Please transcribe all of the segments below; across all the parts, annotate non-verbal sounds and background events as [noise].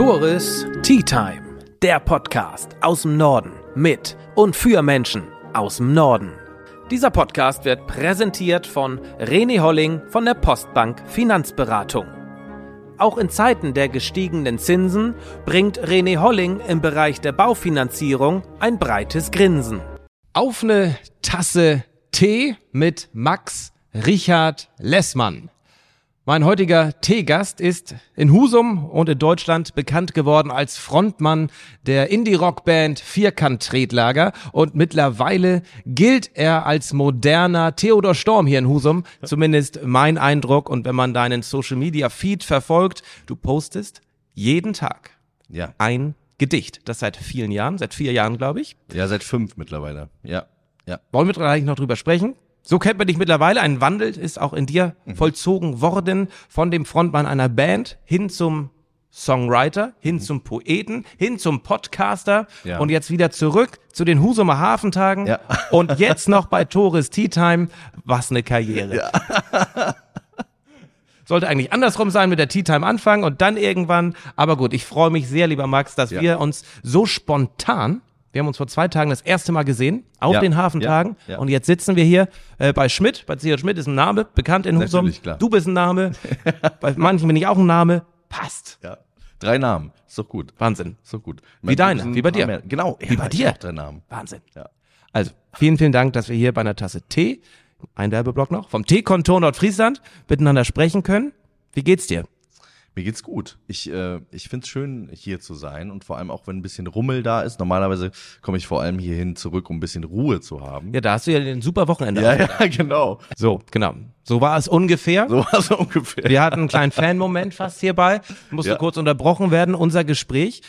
Toris Tea Time, der Podcast aus dem Norden mit und für Menschen aus dem Norden. Dieser Podcast wird präsentiert von René Holling von der Postbank Finanzberatung. Auch in Zeiten der gestiegenen Zinsen bringt René Holling im Bereich der Baufinanzierung ein breites Grinsen. Auf eine Tasse Tee mit Max Richard Lessmann. Mein heutiger Teegast ist in Husum und in Deutschland bekannt geworden als Frontmann der Indie-Rock-Band Vierkant-Tretlager und mittlerweile gilt er als moderner Theodor Storm hier in Husum, zumindest mein Eindruck und wenn man deinen Social-Media-Feed verfolgt, du postest jeden Tag Ja. ein Gedicht, das seit vielen Jahren, seit vier Jahren glaube ich. Ja, seit fünf mittlerweile. Ja. Ja. Wollen wir gleich noch drüber sprechen? So kennt man dich mittlerweile. Ein Wandel ist auch in dir Mhm. vollzogen worden von dem Frontmann einer Band hin zum Songwriter, hin zum Poeten, hin zum Podcaster Mhm. Ja. und jetzt wieder zurück zu den Husumer Hafentagen Ja. [laughs] und jetzt noch bei Toris Tea Time. Was eine Karriere. [laughs] Sollte eigentlich andersrum sein, mit der Tea Time anfangen und dann irgendwann. Aber gut, ich freue mich sehr, lieber Max, dass Ja. wir uns so spontan, wir haben uns vor zwei Tagen das erste Mal gesehen, auf Ja. den Hafentagen. Ja. Ja. Und jetzt sitzen wir hier äh, bei Schmidt. Bei C.J. Schmidt ist ein Name, bekannt in Husum. Klar. Du bist ein Name. [laughs] bei manchen bin ich auch ein Name. Passt. Ja. Drei Namen. Ist doch gut. Wahnsinn. Ist doch gut. Wie deine, wie bei dir. mehr- Genau. Wie bei dir. Drei Namen. Wahnsinn. Ja. Also, vielen, vielen Dank, dass wir hier bei einer Tasse Tee, ein Werbeblock noch, vom Teekontor Nordfriesland miteinander sprechen können. Wie geht's dir? Mir geht's gut. Ich, äh, ich find's schön, hier zu sein und vor allem auch, wenn ein bisschen Rummel da ist. Normalerweise komme ich vor allem hierhin zurück, um ein bisschen Ruhe zu haben. Ja, da hast du ja ein super Wochenende. ja, ja [laughs] genau. So, genau. So war es ungefähr. So war es ungefähr. Wir hatten einen kleinen Fan-Moment fast hierbei. Musste Ja. kurz unterbrochen werden, unser Gespräch.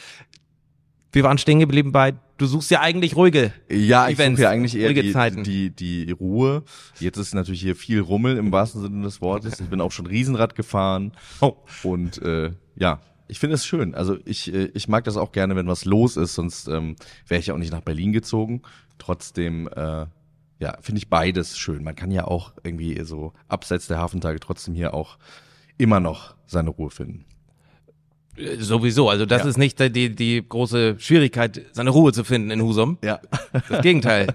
Wir waren stehen geblieben bei, du suchst ja eigentlich ruhige Ja, ich Events, suche ja eigentlich eher ruhige die, Zeiten. die, die Ruhe. Jetzt ist natürlich hier viel Rummel im wahrsten Sinne des Wortes. Ich bin auch schon Riesenrad gefahren. Oh. Und äh, ja, ich finde es schön. Also ich, äh, ich mag das auch gerne, wenn was los ist, sonst ähm, wäre ich ja auch nicht nach Berlin gezogen. Trotzdem, äh, ja, finde ich beides schön. Man kann ja auch irgendwie so abseits der Hafentage trotzdem hier auch immer noch seine Ruhe finden. Sowieso, also das Ja. ist nicht die, die große Schwierigkeit, seine Ruhe zu finden in Husum. Ja. [laughs] Das Gegenteil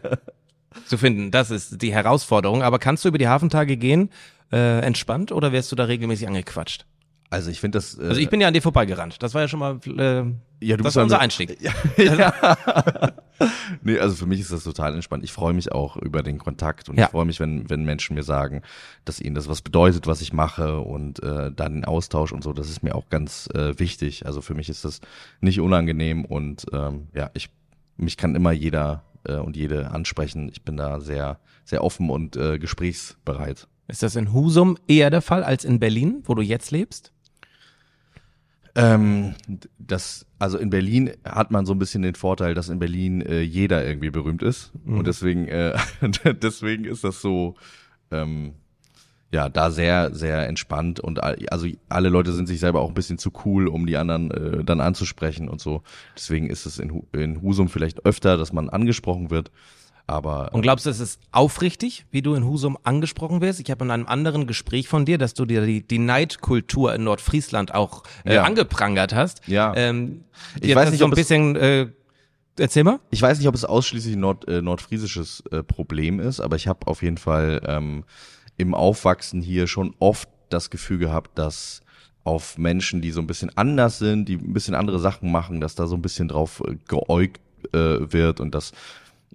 zu finden, das ist die Herausforderung. Aber kannst du über die Hafentage gehen, äh, entspannt, oder wirst du da regelmäßig angequatscht? Also ich finde das. Äh, Also ich bin ja an dir vorbeigerannt. Das war ja schon mal, äh, Ja, du das bist war unser also- Einstieg. [laughs] Ja, ja. [laughs] nee, also für mich ist das total entspannt. Ich freue mich auch über den Kontakt und Ja. ich freue mich, wenn, wenn Menschen mir sagen, dass ihnen das was bedeutet, was ich mache und äh, dann den Austausch und so, das ist mir auch ganz äh, wichtig. Also für mich ist das nicht unangenehm und ähm, ja, ich mich kann immer jeder äh, und jede ansprechen. Ich bin da sehr, sehr offen und äh, gesprächsbereit. Ist das in Husum eher der Fall als in Berlin, wo du jetzt lebst? Ähm, das, also in Berlin hat man so ein bisschen den Vorteil, dass in Berlin äh, jeder irgendwie berühmt ist. Und deswegen, äh, [laughs] deswegen ist das so, ähm, ja, da sehr, sehr entspannt und also alle Leute sind sich selber auch ein bisschen zu cool, um die anderen äh, dann anzusprechen und so. Deswegen ist es in, in Husum vielleicht öfter, dass man angesprochen wird. Aber Und glaubst du, es ist aufrichtig, wie du in Husum angesprochen wirst? Ich habe in einem anderen Gespräch von dir, dass du dir die, die Neidkultur in Nordfriesland auch äh, Ja. angeprangert hast. Ja. Ähm, Ich weiß nicht, so ob ein es- bisschen, äh, erzähl mal. Ich weiß nicht, ob es ausschließlich ein Nord, äh, nordfriesisches äh, Problem ist, aber ich habe auf jeden Fall ähm, im Aufwachsen hier schon oft das Gefühl gehabt, dass auf Menschen, die so ein bisschen anders sind, die ein bisschen andere Sachen machen, dass da so ein bisschen drauf äh, geäugt äh, wird und dass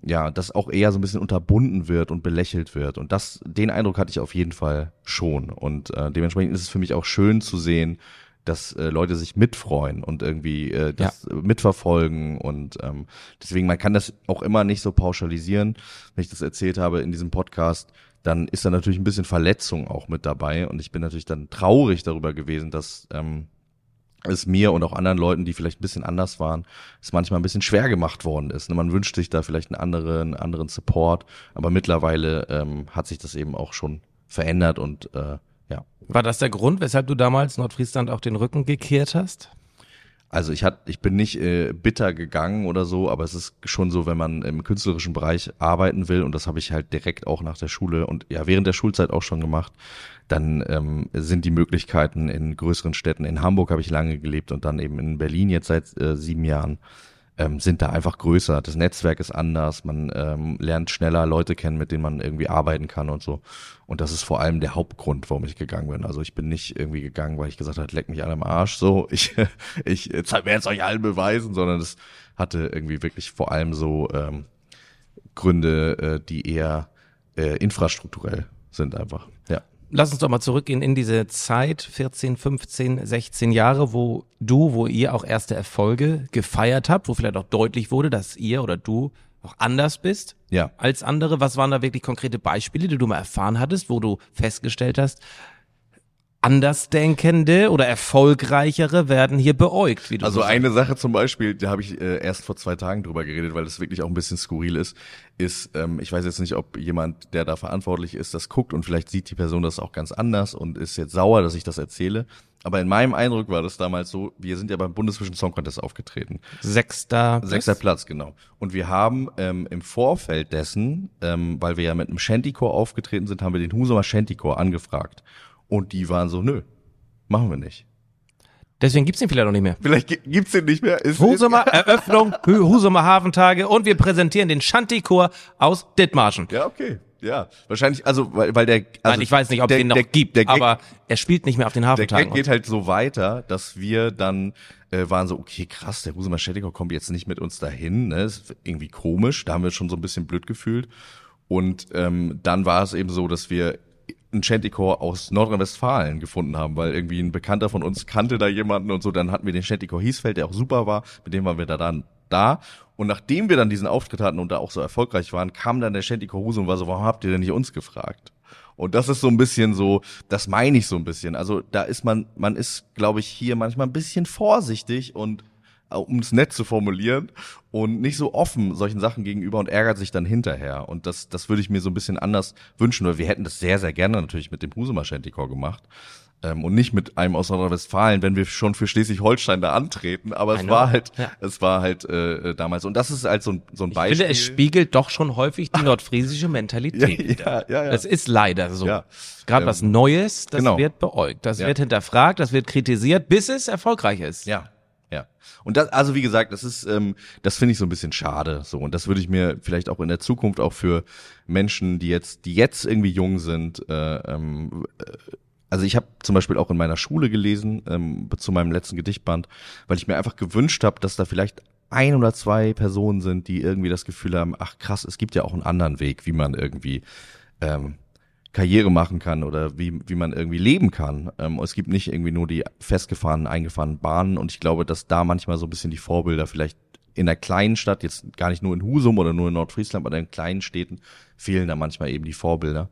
ja, das auch eher so ein bisschen unterbunden wird und belächelt wird. Und das, den Eindruck hatte ich auf jeden Fall schon. Und äh, dementsprechend ist es für mich auch schön zu sehen, dass äh, Leute sich mitfreuen und irgendwie äh, das äh, mitverfolgen und ähm, deswegen man kann das auch immer nicht so pauschalisieren. Wenn ich das erzählt habe in diesem Podcast, dann ist da natürlich ein bisschen Verletzung auch mit dabei und ich bin natürlich dann traurig darüber gewesen, dass ähm, es mir und auch anderen Leuten, die vielleicht ein bisschen anders waren, es manchmal ein bisschen schwer gemacht worden ist. Ne, Man wünscht sich da vielleicht einen anderen, anderen Support, aber mittlerweile ähm, hat sich das eben auch schon verändert und äh, ja. War das der Grund, weshalb du damals Nordfriesland auch den Rücken gekehrt hast? Also ich hat, ich bin nicht äh, bitter gegangen oder so, aber es ist schon so, wenn man im künstlerischen Bereich arbeiten will und das habe ich halt direkt auch nach der Schule und ja während der Schulzeit auch schon gemacht, dann ähm, sind die Möglichkeiten in größeren Städten. In Hamburg habe ich lange gelebt und dann eben in Berlin jetzt seit äh, sieben Jahren ähm, sind da einfach größer. Das Netzwerk ist anders, man ähm, lernt schneller Leute kennen, mit denen man irgendwie arbeiten kann und so. Und das ist vor allem der Hauptgrund, warum ich gegangen bin. Also ich bin nicht irgendwie gegangen, weil ich gesagt habe, leck mich alle am Arsch, so, [laughs] ich, ich werde es euch allen beweisen, sondern es hatte irgendwie wirklich vor allem so ähm, Gründe, äh, die eher äh, infrastrukturell sind einfach. Ja lass uns doch mal zurückgehen in diese Zeit, 14, 15, 16 Jahre, wo du, wo ihr auch erste Erfolge gefeiert habt, wo vielleicht auch deutlich wurde, dass ihr oder du auch anders bist ja. als andere. Was waren da wirklich konkrete Beispiele, die du mal erfahren hattest, wo du festgestellt hast, Andersdenkende oder Erfolgreichere werden hier beäugt. Wie du also eine Sache zum Beispiel, da habe ich äh, erst vor zwei Tagen drüber geredet, weil das wirklich auch ein bisschen skurril ist, ist, ähm, ich weiß jetzt nicht, ob jemand, der da verantwortlich ist, das guckt und vielleicht sieht die Person das auch ganz anders und ist jetzt sauer, dass ich das erzähle. Aber in meinem Eindruck war das damals so, wir sind ja beim Bundesvision Song Contest aufgetreten. Sechster Sechster Platz, genau. Und wir haben ähm, im Vorfeld dessen, ähm, weil wir ja mit einem Shantycore aufgetreten sind, haben wir den Husumer Shantycore angefragt. Und die waren so, nö, machen wir nicht. Deswegen gibt's ihn vielleicht noch nicht mehr. Vielleicht gibt's ihn nicht mehr. Ist, Husumer [laughs] Eröffnung, Husumer Hafentage und wir präsentieren den Shanty-Chor aus Dithmarschen. Ja, okay. Ja, wahrscheinlich, also weil, weil der. Also Nein, ich weiß nicht, ob der, es den noch der, gibt, der Gag, aber er spielt nicht mehr auf den Hafentagen. Der Gag geht halt so weiter, dass wir dann äh, waren so, okay, krass, der Husumer Shanty-Chor kommt jetzt nicht mit uns dahin, ne? ist irgendwie komisch. Da haben wir schon so ein bisschen blöd gefühlt. Und ähm, dann war es eben so, dass wir ein Chanticor aus Nordrhein-Westfalen gefunden haben, weil irgendwie ein Bekannter von uns kannte da jemanden und so. Dann hatten wir den Chanticor Hiesfeld, der auch super war. Mit dem waren wir da dann da. Und nachdem wir dann diesen Auftritt hatten und da auch so erfolgreich waren, kam dann der Chanticor Huse und war so, warum habt ihr denn nicht uns gefragt? Und das ist so ein bisschen so, das meine ich so ein bisschen. Also da ist man, man ist, glaube ich, hier manchmal ein bisschen vorsichtig und um es nett zu formulieren und nicht so offen solchen Sachen gegenüber und ärgert sich dann hinterher. Und das, das würde ich mir so ein bisschen anders wünschen. Oder wir hätten das sehr, sehr gerne natürlich mit dem Husumer Shantycore gemacht. Ähm, und nicht mit einem aus Nordrhein-Westfalen, wenn wir schon für Schleswig-Holstein da antreten. Aber es war halt, ja. es war halt äh, äh, damals. Und das ist halt so ein, so ein Beispiel. Ich finde, es spiegelt doch schon häufig die [laughs] nordfriesische Mentalität. ja, ja, ja, ja. Das ist leider so. Ja. Gerade ähm, was Neues, das genau. wird beäugt, das wird hinterfragt, das wird kritisiert, bis es erfolgreich ist. Ja, ja. Und das, also wie gesagt, das ist, ähm, das finde ich so ein bisschen schade. So und das würde ich mir vielleicht auch in der Zukunft auch für Menschen, die jetzt, die jetzt irgendwie jung sind, äh, ähm, äh, also ich habe zum Beispiel auch in meiner Schule gelesen ähm, zu meinem letzten Gedichtband, weil ich mir einfach gewünscht habe, dass da vielleicht ein oder zwei Personen sind, die irgendwie das Gefühl haben, ach krass, es gibt ja auch einen anderen Weg, wie man irgendwie ähm, Karriere machen kann oder wie, wie man irgendwie leben kann. Ähm, es gibt nicht irgendwie nur die festgefahrenen, eingefahrenen Bahnen und ich glaube, dass da manchmal so ein bisschen die Vorbilder vielleicht in der kleinen Stadt, jetzt gar nicht nur in Husum oder nur in Nordfriesland, aber in kleinen Städten fehlen da manchmal eben die Vorbilder.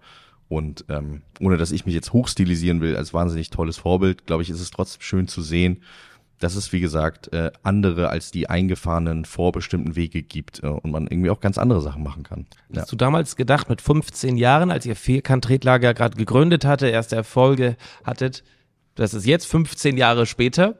Und ähm, ohne dass ich mich jetzt hochstilisieren will als wahnsinnig tolles Vorbild, glaube ich, ist es trotzdem schön zu sehen, dass es, wie gesagt, äh, andere als die eingefahrenen vorbestimmten Wege gibt äh, und man irgendwie auch ganz andere Sachen machen kann. Ja. Hast du damals gedacht, mit 15 Jahren, als ihr Vierkant-Tretlager gerade gegründet hatte, erste Erfolge hattet, dass es jetzt 15 Jahre später,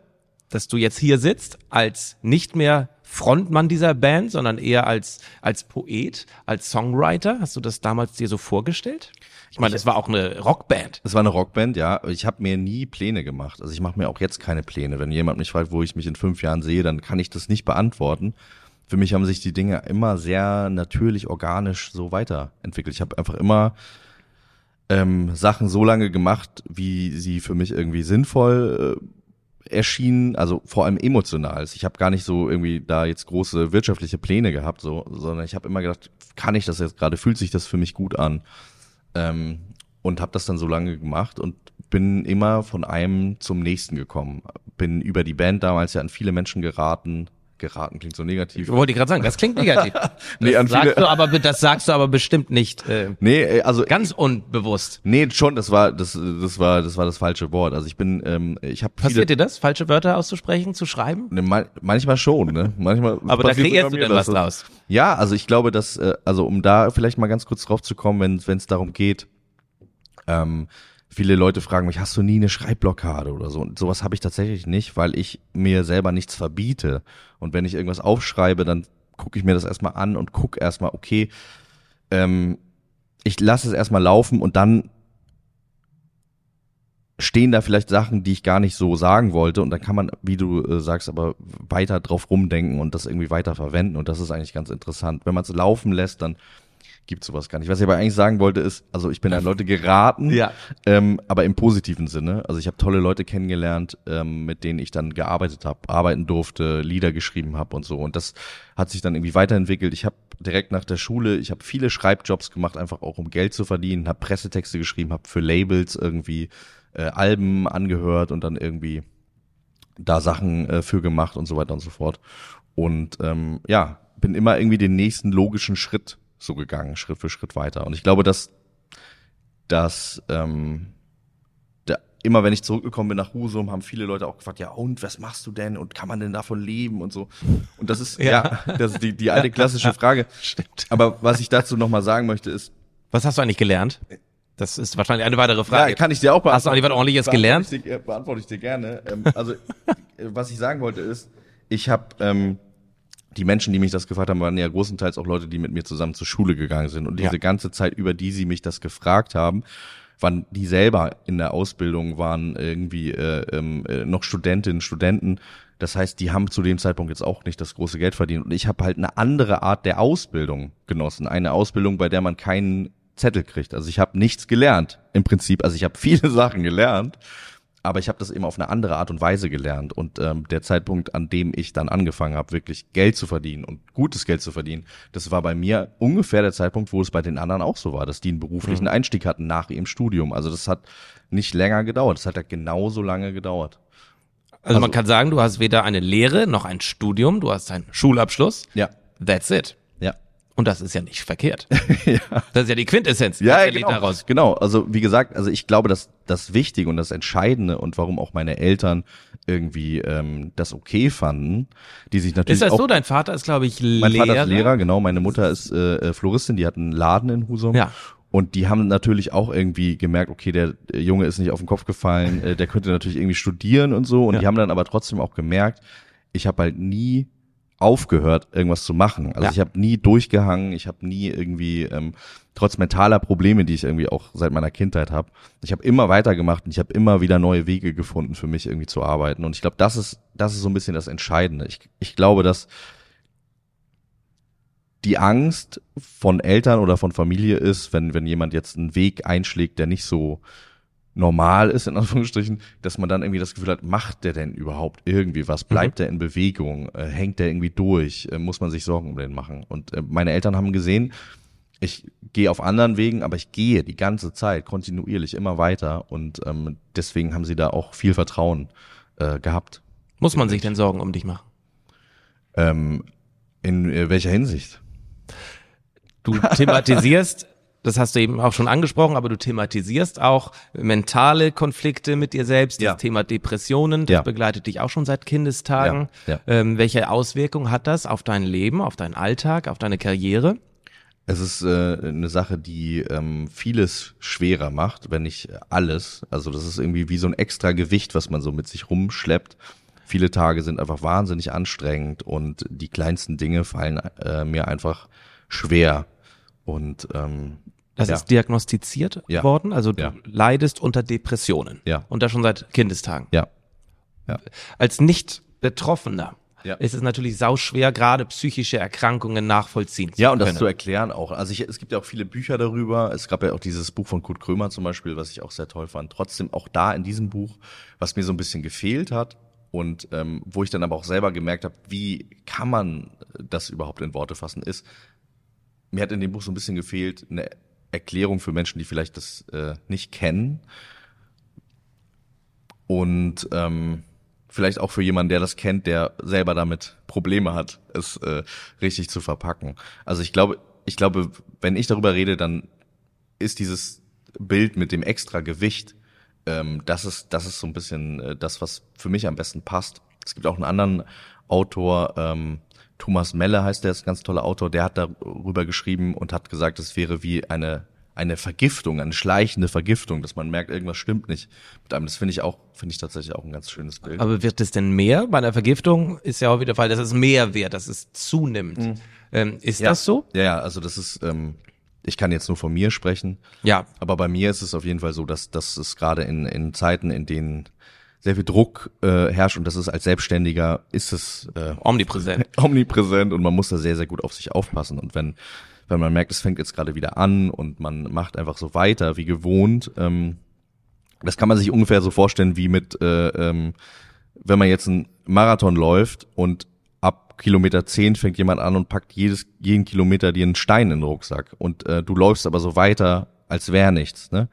dass du jetzt hier sitzt, als nicht mehr Frontmann dieser Band, sondern eher als, als Poet, als Songwriter? Hast du das damals dir so vorgestellt? Ich meine, es war auch eine Rockband. Es war eine Rockband, ja. Ich habe mir nie Pläne gemacht. Also ich mache mir auch jetzt keine Pläne. Wenn jemand mich fragt, wo ich mich in fünf Jahren sehe, dann kann ich das nicht beantworten. Für mich haben sich die Dinge immer sehr natürlich, organisch so weiterentwickelt. Ich habe einfach immer ähm, Sachen so lange gemacht, wie sie für mich irgendwie sinnvoll äh, erschienen, also vor allem emotional. Ich habe gar nicht so irgendwie da jetzt große wirtschaftliche Pläne gehabt, so, sondern ich habe immer gedacht, kann ich das jetzt gerade, fühlt sich das für mich gut an? Ähm, und habe das dann so lange gemacht und bin immer von einem zum nächsten gekommen. Bin über die Band damals ja an viele Menschen geraten. Geraten klingt so negativ. Wollte ich gerade sagen, das klingt negativ. [laughs] nee, an sagst du aber, das sagst du aber bestimmt nicht. Äh, nee, äh, also ganz unbewusst. Nee, schon. Das war das, das war das war das falsche Wort. Also ich bin, ähm, ich habe. Passiert dir das, falsche Wörter auszusprechen, zu schreiben? Ne, man, manchmal schon. Ne, manchmal. [laughs] aber da kreierst du denn was draus. Ja, also ich glaube, dass, äh, also um da vielleicht mal ganz kurz drauf zu kommen, wenn wenn es darum geht, ähm, viele Leute fragen mich, hast du nie eine Schreibblockade oder so? Und sowas habe ich tatsächlich nicht, weil ich mir selber nichts verbiete. Und wenn ich irgendwas aufschreibe, dann gucke ich mir das erstmal an und gucke erstmal, okay, ähm, ich lasse es erstmal laufen und dann stehen da vielleicht Sachen, die ich gar nicht so sagen wollte und dann kann man, wie du äh, sagst, aber weiter drauf rumdenken und das irgendwie weiter verwenden und das ist eigentlich ganz interessant. Wenn man es laufen lässt, dann gibt sowas gar nicht. Was ich aber eigentlich sagen wollte ist, also ich bin an Leute geraten, Ja. ähm, aber im positiven Sinne. Also ich habe tolle Leute kennengelernt, ähm, mit denen ich dann gearbeitet habe, arbeiten durfte, Lieder geschrieben habe und so. Und das hat sich dann irgendwie weiterentwickelt. Ich habe direkt nach der Schule, ich habe viele Schreibjobs gemacht, einfach auch um Geld zu verdienen, habe Pressetexte geschrieben, habe für Labels irgendwie äh, Alben angehört und dann irgendwie da Sachen äh, für gemacht und so weiter und so fort. Und ähm, ja, bin immer irgendwie den nächsten logischen Schritt so gegangen, Schritt für Schritt weiter. Und ich glaube, dass, dass ähm, da, immer wenn ich zurückgekommen bin nach Husum, haben viele Leute auch gefragt, ja und, was machst du denn und kann man denn davon leben und so. Und das ist, ja, das ist die, die alte klassische Frage. [laughs] Stimmt. Aber was ich dazu nochmal sagen möchte ist, Was hast du eigentlich gelernt? Das ist wahrscheinlich eine weitere Frage. Ja, kann ich dir auch Hast du eigentlich was ordentliches gelernt? Beantworte ich dir, beantworte ich dir gerne. Ähm, also, [laughs] was ich sagen wollte ist, ich habe ähm, die Menschen, die mich das gefragt haben, waren ja großenteils auch Leute, die mit mir zusammen zur Schule gegangen sind. Und diese Ja. ganze Zeit, über die sie mich das gefragt haben, waren die selber in der Ausbildung, waren irgendwie äh, ähm, äh, noch Studentinnen, Studenten. Das heißt, die haben zu dem Zeitpunkt jetzt auch nicht das große Geld verdient. Und ich habe halt eine andere Art der Ausbildung genossen. Eine Ausbildung, bei der man keinen Zettel kriegt. Also ich habe nichts gelernt im Prinzip. Also ich habe viele [laughs] Sachen gelernt, aber ich habe das eben auf eine andere Art und Weise gelernt. Und ähm, der Zeitpunkt, an dem ich dann angefangen habe, wirklich Geld zu verdienen und gutes Geld zu verdienen, das war bei mir ungefähr der Zeitpunkt, wo es bei den anderen auch so war, dass die einen beruflichen Einstieg hatten nach ihrem Studium. Also das hat nicht länger gedauert. Das hat ja genauso lange gedauert. Also, man kann sagen, du hast weder eine Lehre noch ein Studium, du hast einen Schulabschluss. Ja, That's it. Ja. Und das ist ja nicht verkehrt. [laughs] Das ist ja die Quintessenz. Ja, ja genau. daraus. genau. Also wie gesagt, also ich glaube, dass das Wichtige und das Entscheidende und warum auch meine Eltern irgendwie ähm, das okay fanden, die sich natürlich Ist das auch so? Dein Vater ist, glaube ich, Lehrer. mein Vater ist Lehrer, genau. Meine Mutter ist äh, äh, Floristin, die hat einen Laden in Husum. Ja. Und die haben natürlich auch irgendwie gemerkt, okay, der Junge ist nicht auf den Kopf gefallen, äh, der könnte natürlich irgendwie studieren und so. Und Ja. die haben dann aber trotzdem auch gemerkt, ich habe halt nie aufgehört, irgendwas zu machen. Also Ja. ich habe nie durchgehangen, ich habe nie irgendwie, ähm, trotz mentaler Probleme, die ich irgendwie auch seit meiner Kindheit habe, ich habe immer weitergemacht und ich habe immer wieder neue Wege gefunden, für mich irgendwie zu arbeiten. Und ich glaube, das ist, das ist so ein bisschen das Entscheidende. Ich, ich glaube, dass die Angst von Eltern oder von Familie ist, wenn, wenn jemand jetzt einen Weg einschlägt, der nicht so normal ist, in Anführungsstrichen, dass man dann irgendwie das Gefühl hat, macht der denn überhaupt irgendwie was? Bleibt der in Bewegung? Äh, hängt der irgendwie durch? Äh, muss man sich Sorgen um den machen? Und äh, meine Eltern haben gesehen, ich gehe auf anderen Wegen, aber ich gehe die ganze Zeit kontinuierlich immer weiter und ähm, deswegen haben sie da auch viel Vertrauen äh, gehabt. Muss man sich denn Sorgen um dich machen? Ähm, in äh, welcher Hinsicht? Du thematisierst, [laughs] das hast du eben auch schon angesprochen, aber du thematisierst auch mentale Konflikte mit dir selbst, Ja. das Thema Depressionen, das Ja. begleitet dich auch schon seit Kindestagen. Ja. Ähm, welche Auswirkungen hat das auf dein Leben, auf deinen Alltag, auf deine Karriere? Es ist äh, eine Sache, die ähm, vieles schwerer macht, wenn nicht alles. Also das ist irgendwie wie so ein extra Gewicht, was man so mit sich rumschleppt. Viele Tage sind einfach wahnsinnig anstrengend und die kleinsten Dinge fallen äh, mir einfach schwer. Und ähm, Das ja, ist diagnostiziert Ja. worden, also du Ja. leidest unter Depressionen. Ja. Und das schon seit Kindestagen. ja, ja, Als Nicht-Betroffener ist es natürlich sauschwer, gerade psychische Erkrankungen nachvollziehen zu Ja, und das können. zu erklären auch. Also ich, es gibt ja auch viele Bücher darüber. Es gab ja auch dieses Buch von Kurt Krömer zum Beispiel, was ich auch sehr toll fand. Trotzdem auch da in diesem Buch, was mir so ein bisschen gefehlt hat und ähm, wo ich dann aber auch selber gemerkt habe, wie kann man das überhaupt in Worte fassen, ist, mir hat in dem Buch so ein bisschen gefehlt, eine Erklärung für Menschen, die vielleicht das äh, nicht kennen. Und ähm, vielleicht auch für jemanden, der das kennt, der selber damit Probleme hat, es äh, richtig zu verpacken. Also ich glaube, ich glaube, wenn ich darüber rede, dann ist dieses Bild mit dem extra Gewicht, ähm, das ist, das ist so ein bisschen äh, das, was für mich am besten passt. Es gibt auch einen anderen Autor, ähm, Thomas Melle heißt der, ist ein ganz toller Autor, der hat darüber geschrieben und hat gesagt, es wäre wie eine eine Vergiftung, eine schleichende Vergiftung, dass man merkt, irgendwas stimmt nicht mit einem. Das finde ich auch, finde ich tatsächlich auch ein ganz schönes Bild. Aber wird es denn mehr? Bei einer Vergiftung ist ja auch wieder der Fall, dass es mehr wird, dass es zunimmt. Ähm, ist ja. das so? Ja, ja, also das ist, ähm, ich kann jetzt nur von mir sprechen. Ja. Aber bei mir ist es auf jeden Fall so, dass, dass es gerade in, in Zeiten, in denen sehr viel Druck äh, herrscht und das ist als Selbstständiger ist es äh, Omnipräsent. [laughs] omnipräsent und man muss da sehr, sehr gut auf sich aufpassen. Und wenn, wenn man merkt, es fängt jetzt gerade wieder an und man macht einfach so weiter wie gewohnt, ähm, das kann man sich ungefähr so vorstellen wie mit, äh, ähm, wenn man jetzt einen Marathon läuft und ab Kilometer 10 fängt jemand an und packt jedes, jeden Kilometer dir einen Stein in den Rucksack und äh, du läufst aber so weiter, als wäre nichts, ne?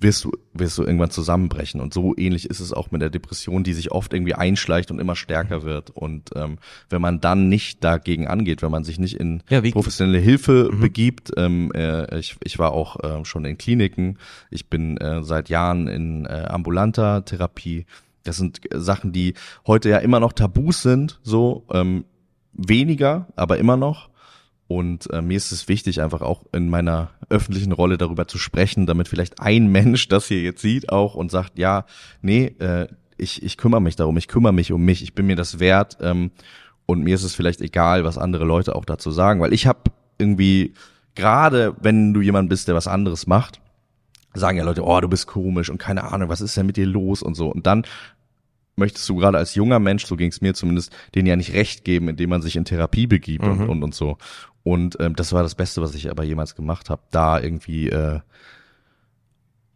Wirst du, wirst du irgendwann zusammenbrechen. Und so ähnlich ist es auch mit der Depression, die sich oft irgendwie einschleicht und immer stärker wird. Und ähm, wenn man dann nicht dagegen angeht, wenn man sich nicht in Ja, professionelle Hilfe begibt, ähm, äh, ich, ich war auch äh, schon in Kliniken, ich bin äh, seit Jahren in äh, ambulanter Therapie. Das sind äh, Sachen, die heute ja immer noch Tabus sind, so ähm, weniger, aber immer noch. Und äh, mir ist es wichtig, einfach auch in meiner öffentlichen Rolle darüber zu sprechen, damit vielleicht ein Mensch das hier jetzt sieht auch und sagt, ja, nee, äh, ich, ich kümmere mich darum, ich kümmere mich um mich, ich bin mir das wert ähm, und mir ist es vielleicht egal, was andere Leute auch dazu sagen, weil ich habe irgendwie, gerade wenn du jemand bist, der was anderes macht, sagen ja Leute, oh, du bist komisch und keine Ahnung, was ist denn mit dir los und so. Und dann möchtest du gerade als junger Mensch, so ging es mir zumindest, denen ja nicht recht geben, indem man sich in Therapie begibt und, und, und so. Und ähm, das war das Beste, was ich aber jemals gemacht habe, da irgendwie äh,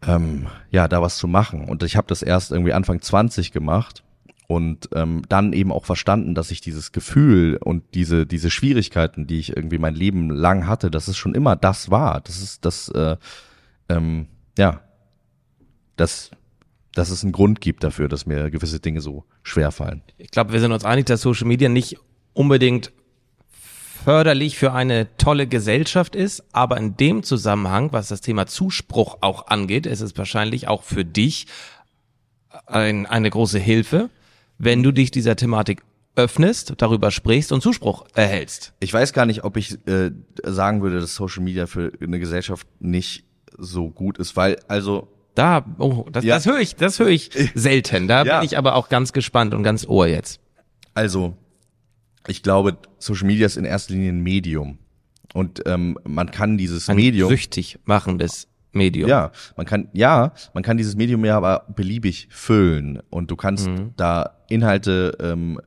ähm, ja da was zu machen. Und ich habe das erst irgendwie Anfang 20 gemacht und ähm, dann eben auch verstanden, dass ich dieses Gefühl und diese diese Schwierigkeiten, die ich irgendwie mein Leben lang hatte, dass es schon immer das war. Das ist das äh, ähm, ja dass dass es einen Grund gibt dafür, dass mir gewisse Dinge so schwer fallen. Ich glaube, wir sind uns einig, dass Social Media nicht unbedingt förderlich für eine tolle Gesellschaft ist, aber in dem Zusammenhang, was das Thema Zuspruch auch angeht, ist es wahrscheinlich auch für dich ein, eine große Hilfe, wenn du dich dieser Thematik öffnest, darüber sprichst und Zuspruch erhältst. Ich weiß gar nicht, ob ich äh, sagen würde, dass Social Media für eine Gesellschaft nicht so gut ist, weil also Da, oh, das, Ja. das höre ich, das höre ich selten. Da Ja. bin ich aber auch ganz gespannt und ganz ohr jetzt. Also, ich glaube, Social Media ist in erster Linie ein Medium. Und ähm, man kann dieses Ein Medium. süchtig machendes Medium. Ja, man kann, ja, man kann dieses Medium ja aber beliebig füllen. Und du kannst Mhm. da Inhalte ähm,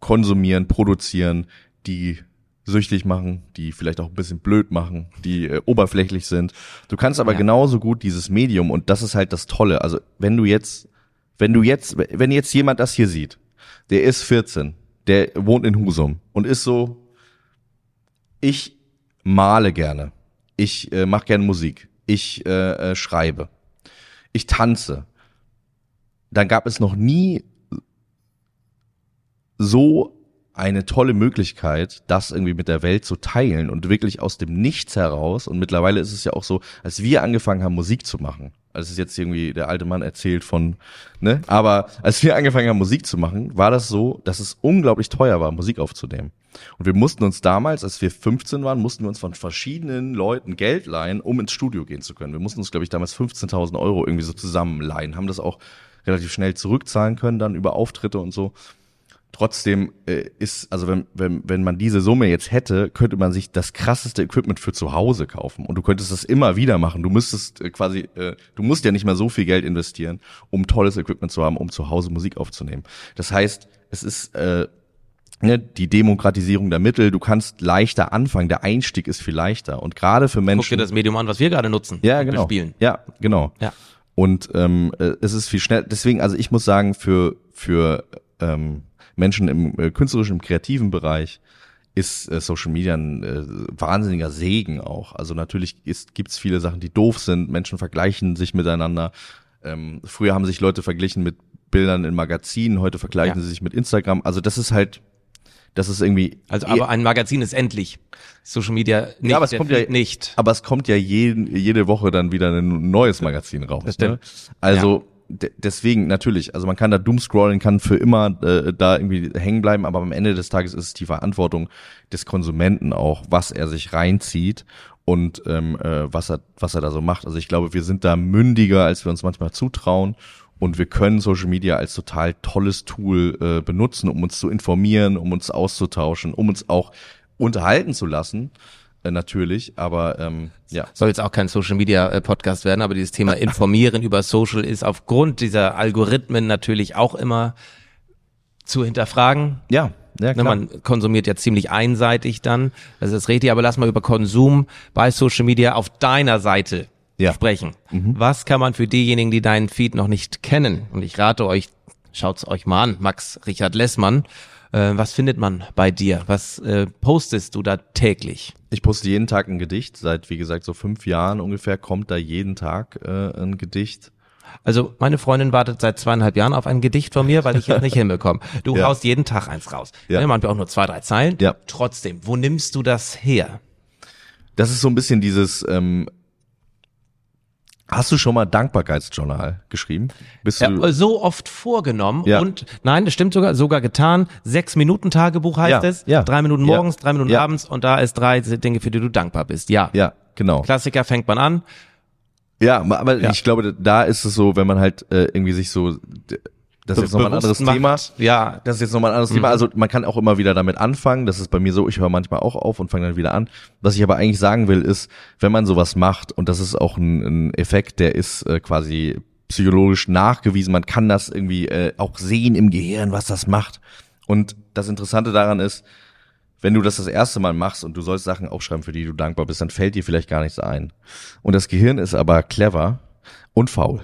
konsumieren, produzieren, die süchtig machen, die vielleicht auch ein bisschen blöd machen, die äh, oberflächlich sind. Du kannst aber Ja. genauso gut dieses Medium und das ist halt das Tolle. Also wenn du jetzt, wenn du jetzt, wenn jetzt jemand das hier sieht, der ist 14, der wohnt in Husum und ist so, ich male gerne, ich äh, mache gerne Musik, ich äh, äh, schreibe, ich tanze. Dann gab es noch nie so eine tolle Möglichkeit, das irgendwie mit der Welt zu teilen und wirklich aus dem Nichts heraus. Und mittlerweile ist es ja auch so, als wir angefangen haben, Musik zu machen, als es jetzt irgendwie der alte Mann erzählt von, ne? Aber als wir angefangen haben, Musik zu machen, war das so, dass es unglaublich teuer war, Musik aufzunehmen. Und wir mussten uns damals, als wir 15 waren, mussten wir uns von verschiedenen Leuten Geld leihen, um ins Studio gehen zu können. Wir mussten uns, glaube ich, damals 15.000 Euro irgendwie so zusammenleihen, haben das auch relativ schnell zurückzahlen können, dann über Auftritte und so. Trotzdem äh, ist, also wenn, wenn, wenn man diese Summe jetzt hätte, könnte man sich das krasseste Equipment für zu Hause kaufen. Und du könntest das immer wieder machen. Du müsstest äh, quasi, äh, du musst ja nicht mehr so viel Geld investieren, um tolles Equipment zu haben, um zu Hause Musik aufzunehmen. Das heißt, es ist äh, ne, die Demokratisierung der Mittel. Du kannst leichter anfangen. Der Einstieg ist viel leichter. Und gerade für Guck dir Menschen. das Medium an, was wir gerade nutzen. Ja, genau. Bespielen. Ja, genau. Ja. Und ähm, äh, es ist viel schnell. Deswegen, also ich muss sagen, für für ähm, Menschen im äh, künstlerischen, im kreativen Bereich ist äh, Social Media ein äh, wahnsinniger Segen auch. Also natürlich ist, gibt's viele Sachen, die doof sind. Menschen vergleichen sich miteinander. Ähm, früher haben sich Leute verglichen mit Bildern in Magazinen, heute vergleichen Ja. sie sich mit Instagram. Also das ist halt, das ist irgendwie. Also, aber ein Magazin ist endlich. Social Media nicht. aber es kommt ja nicht. Aber es kommt ja jeden, jede Woche dann wieder ein neues Magazin raus. Das stimmt. Ne? Also de deswegen natürlich, also man kann da doomscrollen, kann für immer äh, da irgendwie hängen bleiben, aber am Ende des Tages ist es die Verantwortung des Konsumenten auch, was er sich reinzieht und ähm, äh, was er was er da so macht. Also ich glaube, wir sind da mündiger, als wir uns manchmal zutrauen und wir können Social Media als total tolles Tool äh, benutzen, um uns zu informieren, um uns auszutauschen, um uns auch unterhalten zu lassen natürlich, aber ähm, ja. Soll jetzt auch kein Social Media äh, Podcast werden, aber dieses Thema Informieren über Social ist aufgrund dieser Algorithmen natürlich auch immer zu hinterfragen. Ja, ja Ne, klar. man konsumiert ja ziemlich einseitig dann. Das ist richtig, aber lass mal über Konsum bei Social Media auf deiner Seite Ja. sprechen. Was kann man für diejenigen, die deinen Feed noch nicht kennen? Und ich rate euch, schaut's euch mal an, Max Richard Lessmann. Äh, was findet man bei dir? Was äh, postest du da täglich? Ich poste jeden Tag ein Gedicht. Seit, wie gesagt, so fünf Jahren ungefähr kommt da jeden Tag äh, ein Gedicht. Also meine Freundin wartet seit zweieinhalb Jahren auf ein Gedicht von mir, weil ich es nicht [laughs] hinbekomme. Du Ja. haust jeden Tag eins raus. Ja. Ja. Manchmal auch nur zwei, drei Zeilen. Ja. Trotzdem, wo nimmst du das her? Das ist so ein bisschen dieses. Ähm, hast du schon mal Dankbarkeitsjournal geschrieben? Bist Ja, du? äh, so oft vorgenommen Ja. und nein, das stimmt sogar, sogar getan. Sechs Minuten Tagebuch heißt Ja, es. ja. Drei Minuten Ja. morgens, drei Minuten Ja. abends und da ist drei Dinge, für die du dankbar bist. Ja. ja, genau. Klassiker fängt man an. Ja, aber Ja. ich glaube, da ist es so, wenn man halt äh, irgendwie sich so, das ist jetzt nochmal ein anderes bewusst Thema. macht. Ja. Das ist jetzt nochmal ein anderes Thema. Also man kann auch immer wieder damit anfangen. Das ist bei mir so, ich höre manchmal auch auf und fange dann wieder an. Was ich aber eigentlich sagen will, ist, wenn man sowas macht, und das ist auch ein, ein Effekt, der ist äh, quasi psychologisch nachgewiesen, man kann das irgendwie äh, auch sehen im Gehirn, was das macht. Und das Interessante daran ist, wenn du das das erste Mal machst und du sollst Sachen aufschreiben, für die du dankbar bist, dann fällt dir vielleicht gar nichts ein. Und das Gehirn ist aber clever und faul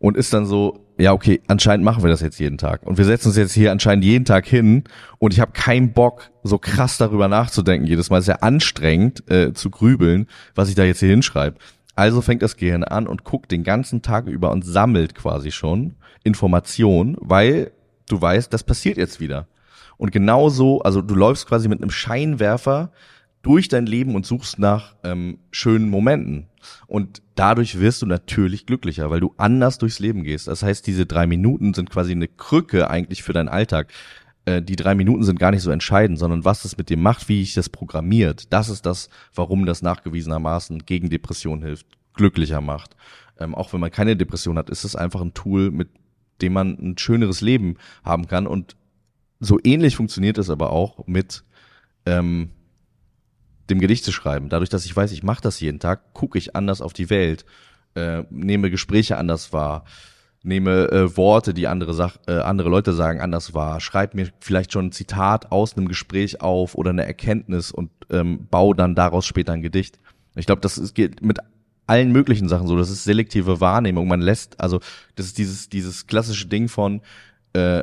und ist dann so, ja okay, anscheinend machen wir das jetzt jeden Tag und wir setzen uns jetzt hier anscheinend jeden Tag hin und ich habe keinen Bock, so krass darüber nachzudenken. Jedes Mal ist ja anstrengend äh, zu grübeln, was ich da jetzt hier hinschreibe. Also fängt das Gehirn an und guckt den ganzen Tag über und sammelt quasi schon Informationen, weil du weißt, das passiert jetzt wieder. Und genauso, also du läufst quasi mit einem Scheinwerfer durch dein Leben und suchst nach ähm, schönen Momenten. Und dadurch wirst du natürlich glücklicher, weil du anders durchs Leben gehst. Das heißt, diese drei Minuten sind quasi eine Krücke eigentlich für deinen Alltag. Äh, die drei Minuten sind gar nicht so entscheidend, sondern was es mit dem macht, wie ich das programmiert. Das ist das, warum das nachgewiesenermaßen gegen Depression hilft, glücklicher macht. Ähm, auch wenn man keine Depression hat, ist es einfach ein Tool, mit dem man ein schöneres Leben haben kann. Und so ähnlich funktioniert es aber auch mit ähm, dem Gedicht zu schreiben. Dadurch, dass ich weiß, ich mache das jeden Tag, gucke ich anders auf die Welt, äh, nehme Gespräche anders wahr, nehme äh, Worte, die andere, Sach äh, andere Leute sagen, anders wahr, schreibe mir vielleicht schon ein Zitat aus einem Gespräch auf oder eine Erkenntnis und ähm, baue dann daraus später ein Gedicht. Ich glaube, das ist, geht mit allen möglichen Sachen so. Das ist selektive Wahrnehmung. Man lässt, also das ist dieses dieses klassische Ding von äh,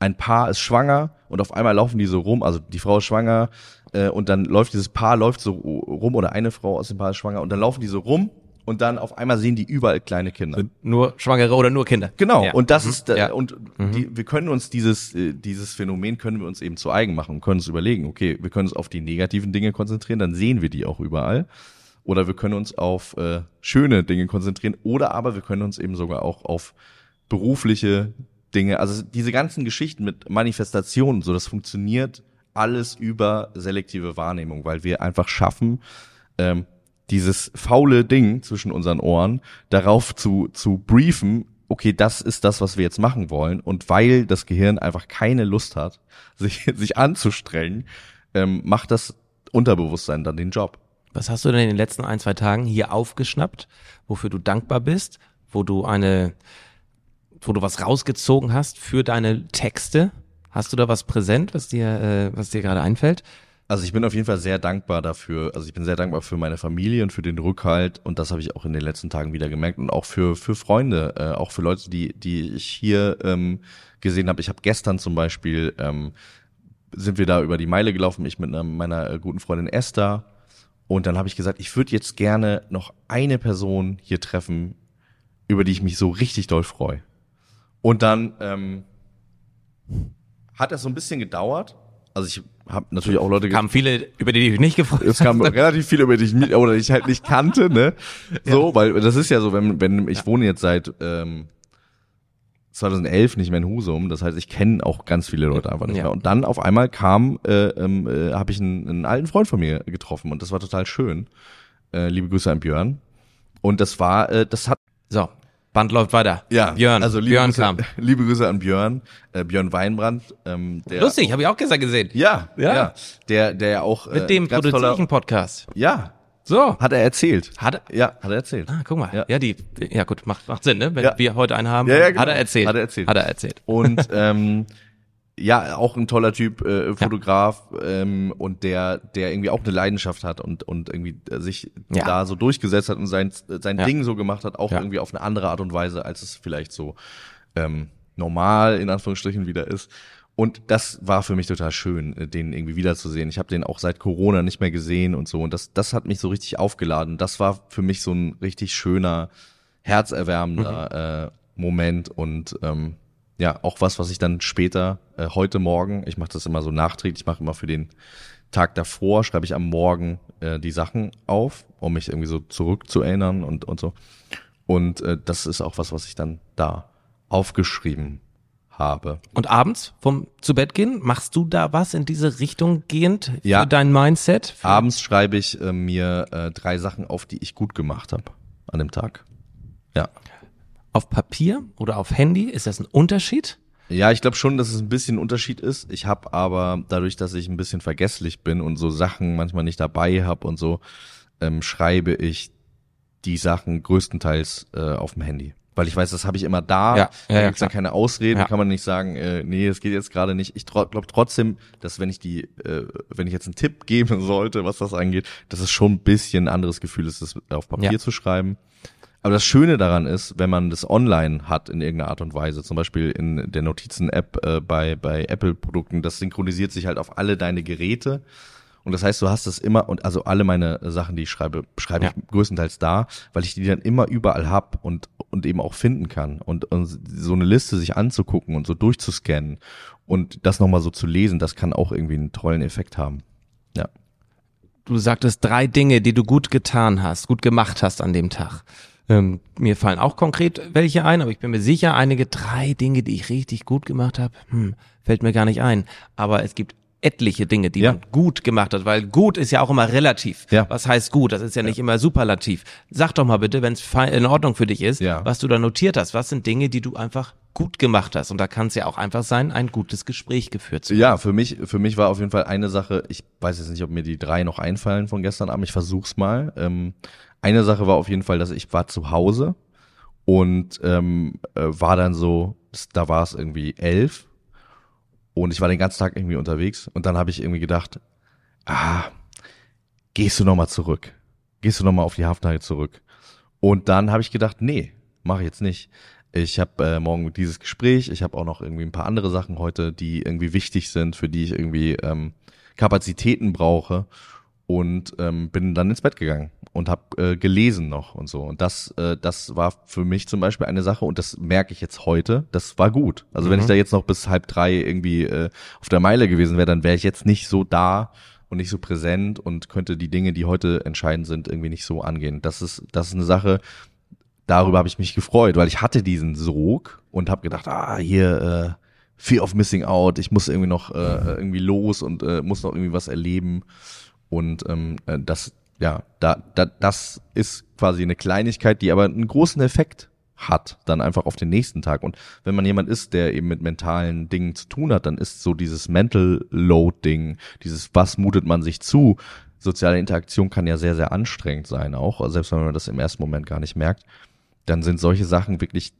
ein Paar ist schwanger und auf einmal laufen die so rum, also die Frau ist schwanger äh, und dann läuft dieses Paar läuft so rum oder eine Frau aus dem Paar ist schwanger und dann laufen die so rum und dann auf einmal sehen die überall kleine Kinder. Nur Schwangere oder nur Kinder. Genau, Ja. und das ist da, Ja. und die, wir können uns dieses äh, dieses Phänomen können wir uns eben zu eigen machen und können uns überlegen, okay, wir können uns auf die negativen Dinge konzentrieren, dann sehen wir die auch überall. Oder wir können uns auf äh, schöne Dinge konzentrieren oder aber wir können uns eben sogar auch auf berufliche Dinge, also diese ganzen Geschichten mit Manifestationen, so das funktioniert alles über selektive Wahrnehmung, weil wir einfach schaffen, ähm, dieses faule Ding zwischen unseren Ohren darauf zu, zu briefen, okay, das ist das, was wir jetzt machen wollen. Und weil das Gehirn einfach keine Lust hat, [laughs] sich, sich anzustrengen, ähm, macht das Unterbewusstsein dann den Job. Was hast du denn in den letzten ein, zwei Tagen hier aufgeschnappt, wofür du dankbar bist, wo du eine, wo du was rausgezogen hast für deine Texte? Hast du da was präsent, was dir, äh, was dir gerade einfällt? Also ich bin auf jeden Fall sehr dankbar dafür. Also ich bin sehr dankbar für meine Familie und für den Rückhalt und das habe ich auch in den letzten Tagen wieder gemerkt und auch für für Freunde, äh, auch für Leute, die die ich hier ähm, gesehen habe. Ich habe gestern zum Beispiel ähm, sind wir da über die Meile gelaufen, ich mit einer, meiner äh, guten Freundin Esther und dann habe ich gesagt, ich würde jetzt gerne noch eine Person hier treffen, über die ich mich so richtig doll freue. Und dann ähm, hat das so ein bisschen gedauert. Also ich habe natürlich auch Leute Kamen viele, über die du dich nicht gefreut es kam relativ viel über dich mit, oder ich halt nicht kannte, ne? [laughs] So, weil das ist ja so, wenn, wenn ich wohne jetzt seit ähm, 2011 nicht mehr in Husum. Das heißt, ich kenne auch ganz viele Leute einfach nicht Ja. mehr. Und dann auf einmal kam, äh, ähm, äh, habe ich einen, einen alten Freund von mir getroffen und das war total schön. Äh, liebe Grüße an Björn. Und das war, äh, das hat So, Band läuft weiter. ja Björn, also liebe Björn Grüße, kam. [laughs] liebe Grüße an Björn, äh, Björn Weinbrand. Ähm, der Lustig, habe ich auch gestern gesehen. Ja, Ja. ja, Der, der ja auch äh, Mit dem einen Podcast. Ja, So. hat er erzählt. Hat er, Ja, hat er erzählt. ah, guck mal. Ja, Ja. die, ja gut, macht, macht Sinn, ne? Wenn Ja. wir heute einen haben, Ja, ja, genau. hat er erzählt. Hat er erzählt. Hat er erzählt. Und [laughs] ähm, ja, auch ein toller Typ, äh, Fotograf ähm, und der, der irgendwie auch eine Leidenschaft hat und und irgendwie äh, sich Ja. da so durchgesetzt hat und sein sein Ja. Ding so gemacht hat, auch Ja. irgendwie auf eine andere Art und Weise, als es vielleicht so ähm, normal in Anführungsstrichen wieder ist. Und das war für mich total schön, äh, den irgendwie wiederzusehen. Ich habe den auch seit Corona nicht mehr gesehen und so. Und das, das hat mich so richtig aufgeladen. Das war für mich so ein richtig schöner, herzerwärmender äh, Moment und ähm, ja, auch was, was ich dann später, äh, heute Morgen, ich mache das immer so nachträglich, ich mache immer für den Tag davor, schreibe ich am Morgen äh, die Sachen auf, um mich irgendwie so zurückzuerinnern und, und so. Und äh, das ist auch was, was ich dann da aufgeschrieben habe. Und abends vom zu Bett gehen, machst du da was in diese Richtung gehend Ja. für dein Mindset? Für, Abends schreibe ich äh, mir äh, drei Sachen auf, die ich gut gemacht habe an dem Tag. Ja. Auf Papier oder auf Handy? Ist das ein Unterschied? Ja, ich glaube schon, dass es ein bisschen ein Unterschied ist. Ich habe aber dadurch, dass ich ein bisschen vergesslich bin und so Sachen manchmal nicht dabei habe und so, ähm, schreibe ich die Sachen größtenteils äh, auf dem Handy. Weil ich weiß, das habe ich immer da. Ja, ja, da ja, gibt's dann klar. keine Ausreden, Ja. kann man nicht sagen, äh, nee, es geht jetzt gerade nicht. Ich tro glaube trotzdem, dass wenn ich die, äh, wenn ich jetzt einen Tipp geben [laughs] sollte, was das angeht, dass es schon ein bisschen ein anderes Gefühl ist, das auf Papier Ja. zu schreiben. Aber das Schöne daran ist, wenn man das online hat in irgendeiner Art und Weise, zum Beispiel in der Notizen-App äh, bei, bei Apple-Produkten, das synchronisiert sich halt auf alle deine Geräte. Und das heißt, du hast es immer, und also alle meine Sachen, die ich schreibe, schreibe Ja. ich größtenteils da, weil ich die dann immer überall hab und, und eben auch finden kann. Und, und so eine Liste sich anzugucken und so durchzuscannen und das nochmal so zu lesen, das kann auch irgendwie einen tollen Effekt haben. Ja. Du sagtest drei Dinge, die du gut getan hast, gut gemacht hast an dem Tag. Ähm, mir fallen auch konkret welche ein, aber ich bin mir sicher, einige drei Dinge, die ich richtig gut gemacht habe, hm, fällt mir gar nicht ein. Aber es gibt etliche Dinge, die Ja. man gut gemacht hat, weil gut ist ja auch immer relativ. Ja. Was heißt gut? Das ist ja nicht immer superlativ. Sag doch mal bitte, wenn es in Ordnung für dich ist, Ja. was du da notiert hast. Was sind Dinge, die du einfach gut gemacht hast? Und da kann es ja auch einfach sein, ein gutes Gespräch geführt zu haben. Ja, für mich, für mich war auf jeden Fall eine Sache, ich weiß jetzt nicht, ob mir die drei noch einfallen von gestern Abend, ich versuch's mal. Ähm, eine Sache war auf jeden Fall, dass ich war zu Hause und ähm, äh, war dann so, da war es irgendwie elf und ich war den ganzen Tag irgendwie unterwegs und dann habe ich irgendwie gedacht, ah, gehst du nochmal zurück? Gehst du nochmal auf die Hafenheide zurück? Und dann habe ich gedacht, nee, mache ich jetzt nicht. Ich habe äh, morgen dieses Gespräch, ich habe auch noch irgendwie ein paar andere Sachen heute, die irgendwie wichtig sind, für die ich irgendwie ähm, Kapazitäten brauche und ähm, bin dann ins Bett gegangen und habe äh, gelesen noch und so. Und das, äh, das war für mich zum Beispiel eine Sache und das merke ich jetzt heute. Das war gut. Also wenn ich da jetzt noch bis halb drei irgendwie äh, auf der Meile gewesen wäre, dann wäre ich jetzt nicht so da und nicht so präsent und könnte die Dinge, die heute entscheidend sind, irgendwie nicht so angehen. Das ist, das ist eine Sache, darüber habe ich mich gefreut, weil ich hatte diesen Sog und habe gedacht, ah, hier äh, Fear of Missing Out, ich muss irgendwie noch äh, irgendwie los und äh, muss noch irgendwie was erleben. Und ähm, äh, das, ja, da, da, das ist quasi eine Kleinigkeit, die aber einen großen Effekt hat, dann einfach auf den nächsten Tag. Und wenn man jemand ist, der eben mit mentalen Dingen zu tun hat, dann ist so dieses Mental Load-Ding, dieses was mutet man sich zu, soziale Interaktion kann ja sehr, sehr anstrengend sein auch, selbst wenn man das im ersten Moment gar nicht merkt, dann sind solche Sachen wirklich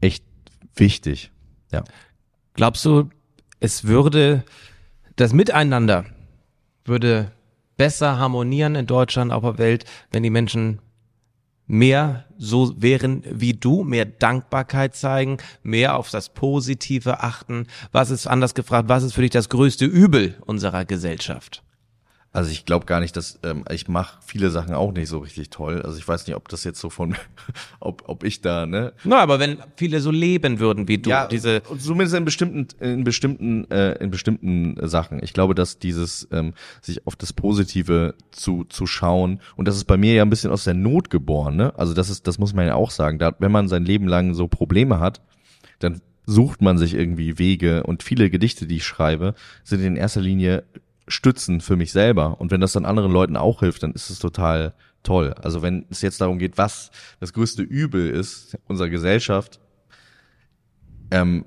echt wichtig. Ja. Glaubst du, es würde das Miteinander würde besser harmonieren in Deutschland, auf der Welt, wenn die Menschen mehr so wären wie du, mehr Dankbarkeit zeigen, mehr auf das Positive achten? Was ist anders gefragt, was ist für dich das größte Übel unserer Gesellschaft? Also ich glaube gar nicht, dass ähm, ich mache viele Sachen auch nicht so richtig toll. Also ich weiß nicht, ob das jetzt so von, [laughs] ob ob ich da ne Na, aber wenn viele so leben würden wie du, ja, diese zumindest in bestimmten, in bestimmten, äh, in bestimmten Sachen. Ich glaube, dass dieses ähm, sich auf das Positive zu zu schauen und das ist bei mir ja ein bisschen aus der Not geboren. Ne? Also das ist, das muss man ja auch sagen. Da, wenn man sein Leben lang so Probleme hat, dann sucht man sich irgendwie Wege und viele Gedichte, die ich schreibe, sind in erster Linie Stützen für mich selber. Und wenn das dann anderen Leuten auch hilft, dann ist es total toll. Also wenn es jetzt darum geht, was das größte Übel ist unserer Gesellschaft, ähm,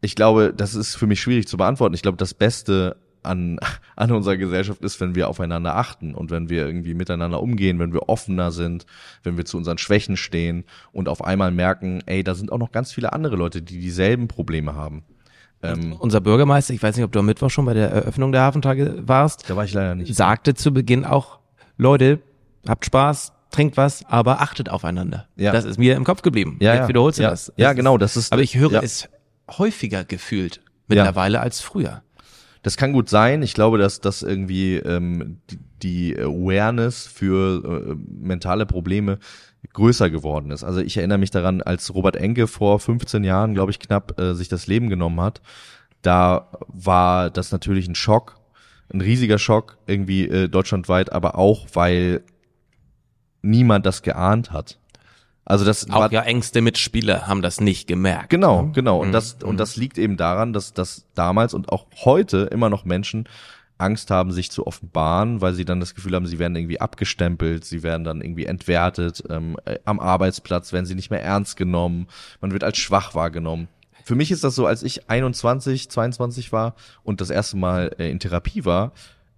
ich glaube, das ist für mich schwierig zu beantworten. Ich glaube, das Beste an, [laughs] an unserer Gesellschaft ist, wenn wir aufeinander achten und wenn wir irgendwie miteinander umgehen, wenn wir offener sind, wenn wir zu unseren Schwächen stehen und auf einmal merken, ey, da sind auch noch ganz viele andere Leute, die dieselben Probleme haben. Ähm, Unser Bürgermeister, ich weiß nicht, ob du am Mittwoch schon bei der Eröffnung der Hafentage warst, da war ich leider nicht. Sagte zu Beginn auch, Leute, habt Spaß, trinkt was, aber achtet aufeinander. Ja. Das ist mir im Kopf geblieben. Ja, Jetzt ja. wiederholst du ja. das. Ja, genau, das ist. Aber ich höre ja. es häufiger gefühlt mittlerweile als früher. Das kann gut sein. Ich glaube, dass das irgendwie ähm, die, die Awareness für äh, mentale Probleme größer geworden ist. Also ich erinnere mich daran, als Robert Enke vor 15 Jahren, glaube ich, knapp äh, sich das Leben genommen hat. Da war das natürlich ein Schock, ein riesiger Schock irgendwie äh, deutschlandweit, aber auch weil niemand das geahnt hat. Also das auch war, ja engste Mitspieler haben das nicht gemerkt. Genau, genau. Und mhm. das und mhm. das liegt eben daran, dass dass damals und auch heute immer noch Menschen Angst haben, sich zu offenbaren, weil sie dann das Gefühl haben, sie werden irgendwie abgestempelt, sie werden dann irgendwie entwertet ähm, äh, am Arbeitsplatz, werden sie nicht mehr ernst genommen, man wird als schwach wahrgenommen. Für mich ist das so, als ich 21, 22 war und das erste Mal äh, in Therapie war,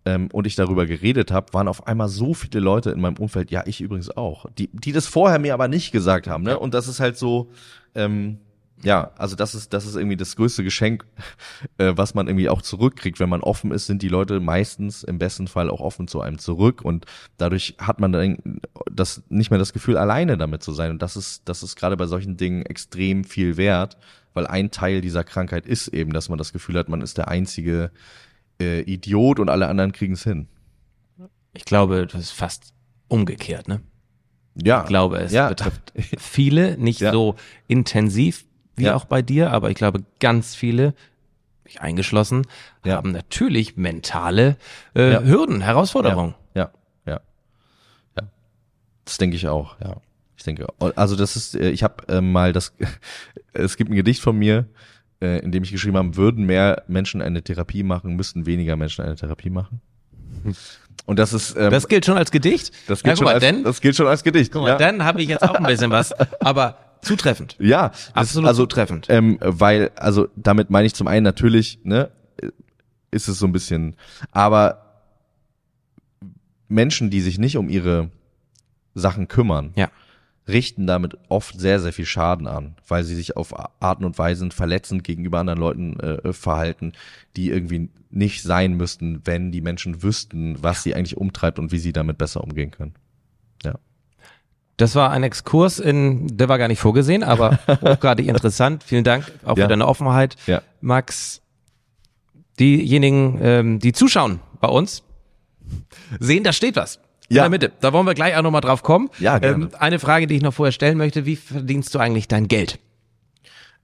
ähm, und ich darüber geredet habe, waren auf einmal so viele Leute in meinem Umfeld, ja, ich übrigens auch, die, die das vorher mir aber nicht gesagt haben. Ne? Und das ist halt so, ähm, ja, also das ist, das ist irgendwie das größte Geschenk, [laughs] äh, was man irgendwie auch zurückkriegt. Wenn man offen ist, sind die Leute meistens im besten Fall auch offen zu einem zurück und dadurch hat man dann das nicht mehr das Gefühl, alleine damit zu sein. Und das ist, das ist gerade bei solchen Dingen extrem viel wert, weil ein Teil dieser Krankheit ist eben, dass man das Gefühl hat, man ist der einzige äh, Idiot und alle anderen kriegen es hin. Ich glaube, das ist fast umgekehrt, ne? Ja. Ich glaube, es ja. betrifft viele, nicht ja. so intensiv wie ja. auch bei dir, aber ich glaube, ganz viele, mich eingeschlossen, ja. haben natürlich mentale äh, ja. Hürden, Herausforderungen. Ja. ja, ja, Das denke ich auch, ja. Ich denke, also das ist, äh, ich habe äh, mal das, [laughs] es gibt ein Gedicht von mir, äh, in dem ich geschrieben habe, würden mehr Menschen eine Therapie machen, müssten weniger Menschen eine Therapie machen. Und das ist ähm, das gilt schon als Gedicht. Das gilt, ja, schon, mal, als, denn, das gilt schon als Gedicht. Guck mal, ja. dann habe ich jetzt auch ein bisschen was, aber zutreffend. Ja, absolut also, zutreffend. Ähm, weil also damit meine ich zum einen natürlich, ne, ist es so ein bisschen, aber Menschen, die sich nicht um ihre Sachen kümmern, ja richten damit oft sehr, sehr viel Schaden an, weil sie sich auf Arten und Weisen verletzend gegenüber anderen Leuten äh, verhalten, die irgendwie nicht sein müssten, wenn die Menschen wüssten, was sie eigentlich umtreibt und wie sie damit besser umgehen können. Das war ein Exkurs in, der war gar nicht vorgesehen, aber [laughs] hochgradig interessant. Vielen Dank auch ja. für deine Offenheit, ja. Max. Diejenigen, ähm, die zuschauen bei uns, sehen, da steht was ja. in der Mitte. Da wollen wir gleich auch nochmal drauf kommen. Ja, gerne. Ähm, eine Frage, die ich noch vorher stellen möchte, wie verdienst du eigentlich dein Geld?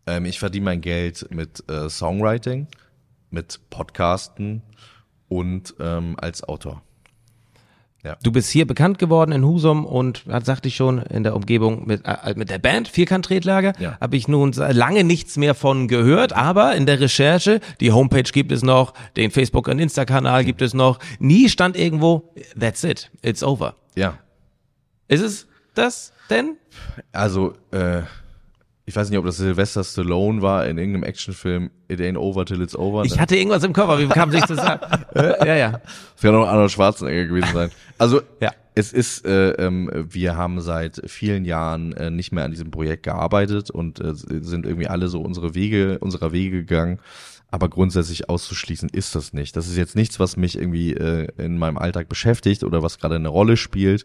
Ähm, ich verdiene mein Geld mit äh, Songwriting, mit Podcasten und ähm, als Autor. Ja. Du bist hier bekannt geworden in Husum und, sagte ich schon, in der Umgebung mit, äh, mit der Band Vierkant-Tretlager. Ja. Habe ich nun lange nichts mehr von gehört, aber in der Recherche, die Homepage gibt es noch, den Facebook- und Insta-Kanal gibt es noch. Nie stand irgendwo, that's it, it's over. Ja. Ist es das denn? Also, äh, ich weiß nicht, ob das Sylvester Stallone war in irgendeinem Actionfilm It Ain't Over Till It's Over. Ich hatte irgendwas im Körper, wie kam sich das an? [laughs] ja, ja. Es kann auch Arnold Schwarzenegger gewesen sein. Also, ja. es ist, äh, ähm, wir haben seit vielen Jahren äh, nicht mehr an diesem Projekt gearbeitet und äh, sind irgendwie alle so unsere Wege, unserer Wege gegangen. Aber grundsätzlich auszuschließen ist das nicht. Das ist jetzt nichts, was mich irgendwie äh, in meinem Alltag beschäftigt oder was gerade eine Rolle spielt.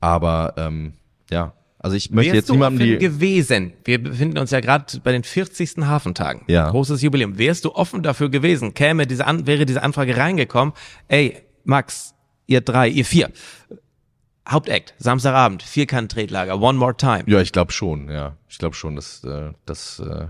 Aber ähm, ja, also ich möchte Wärst jetzt niemandem die gewesen. Wir befinden uns ja gerade bei den 40. Hafentagen. Ja. Großes Jubiläum. Wärst du offen dafür gewesen? Käme diese An wäre diese Anfrage reingekommen? Ey, Max, ihr drei, ihr vier. Hauptakt, Samstagabend, Vierkant-Tretlager, One More Time. Ja, ich glaube schon, ja. Ich glaube schon, dass äh, das äh,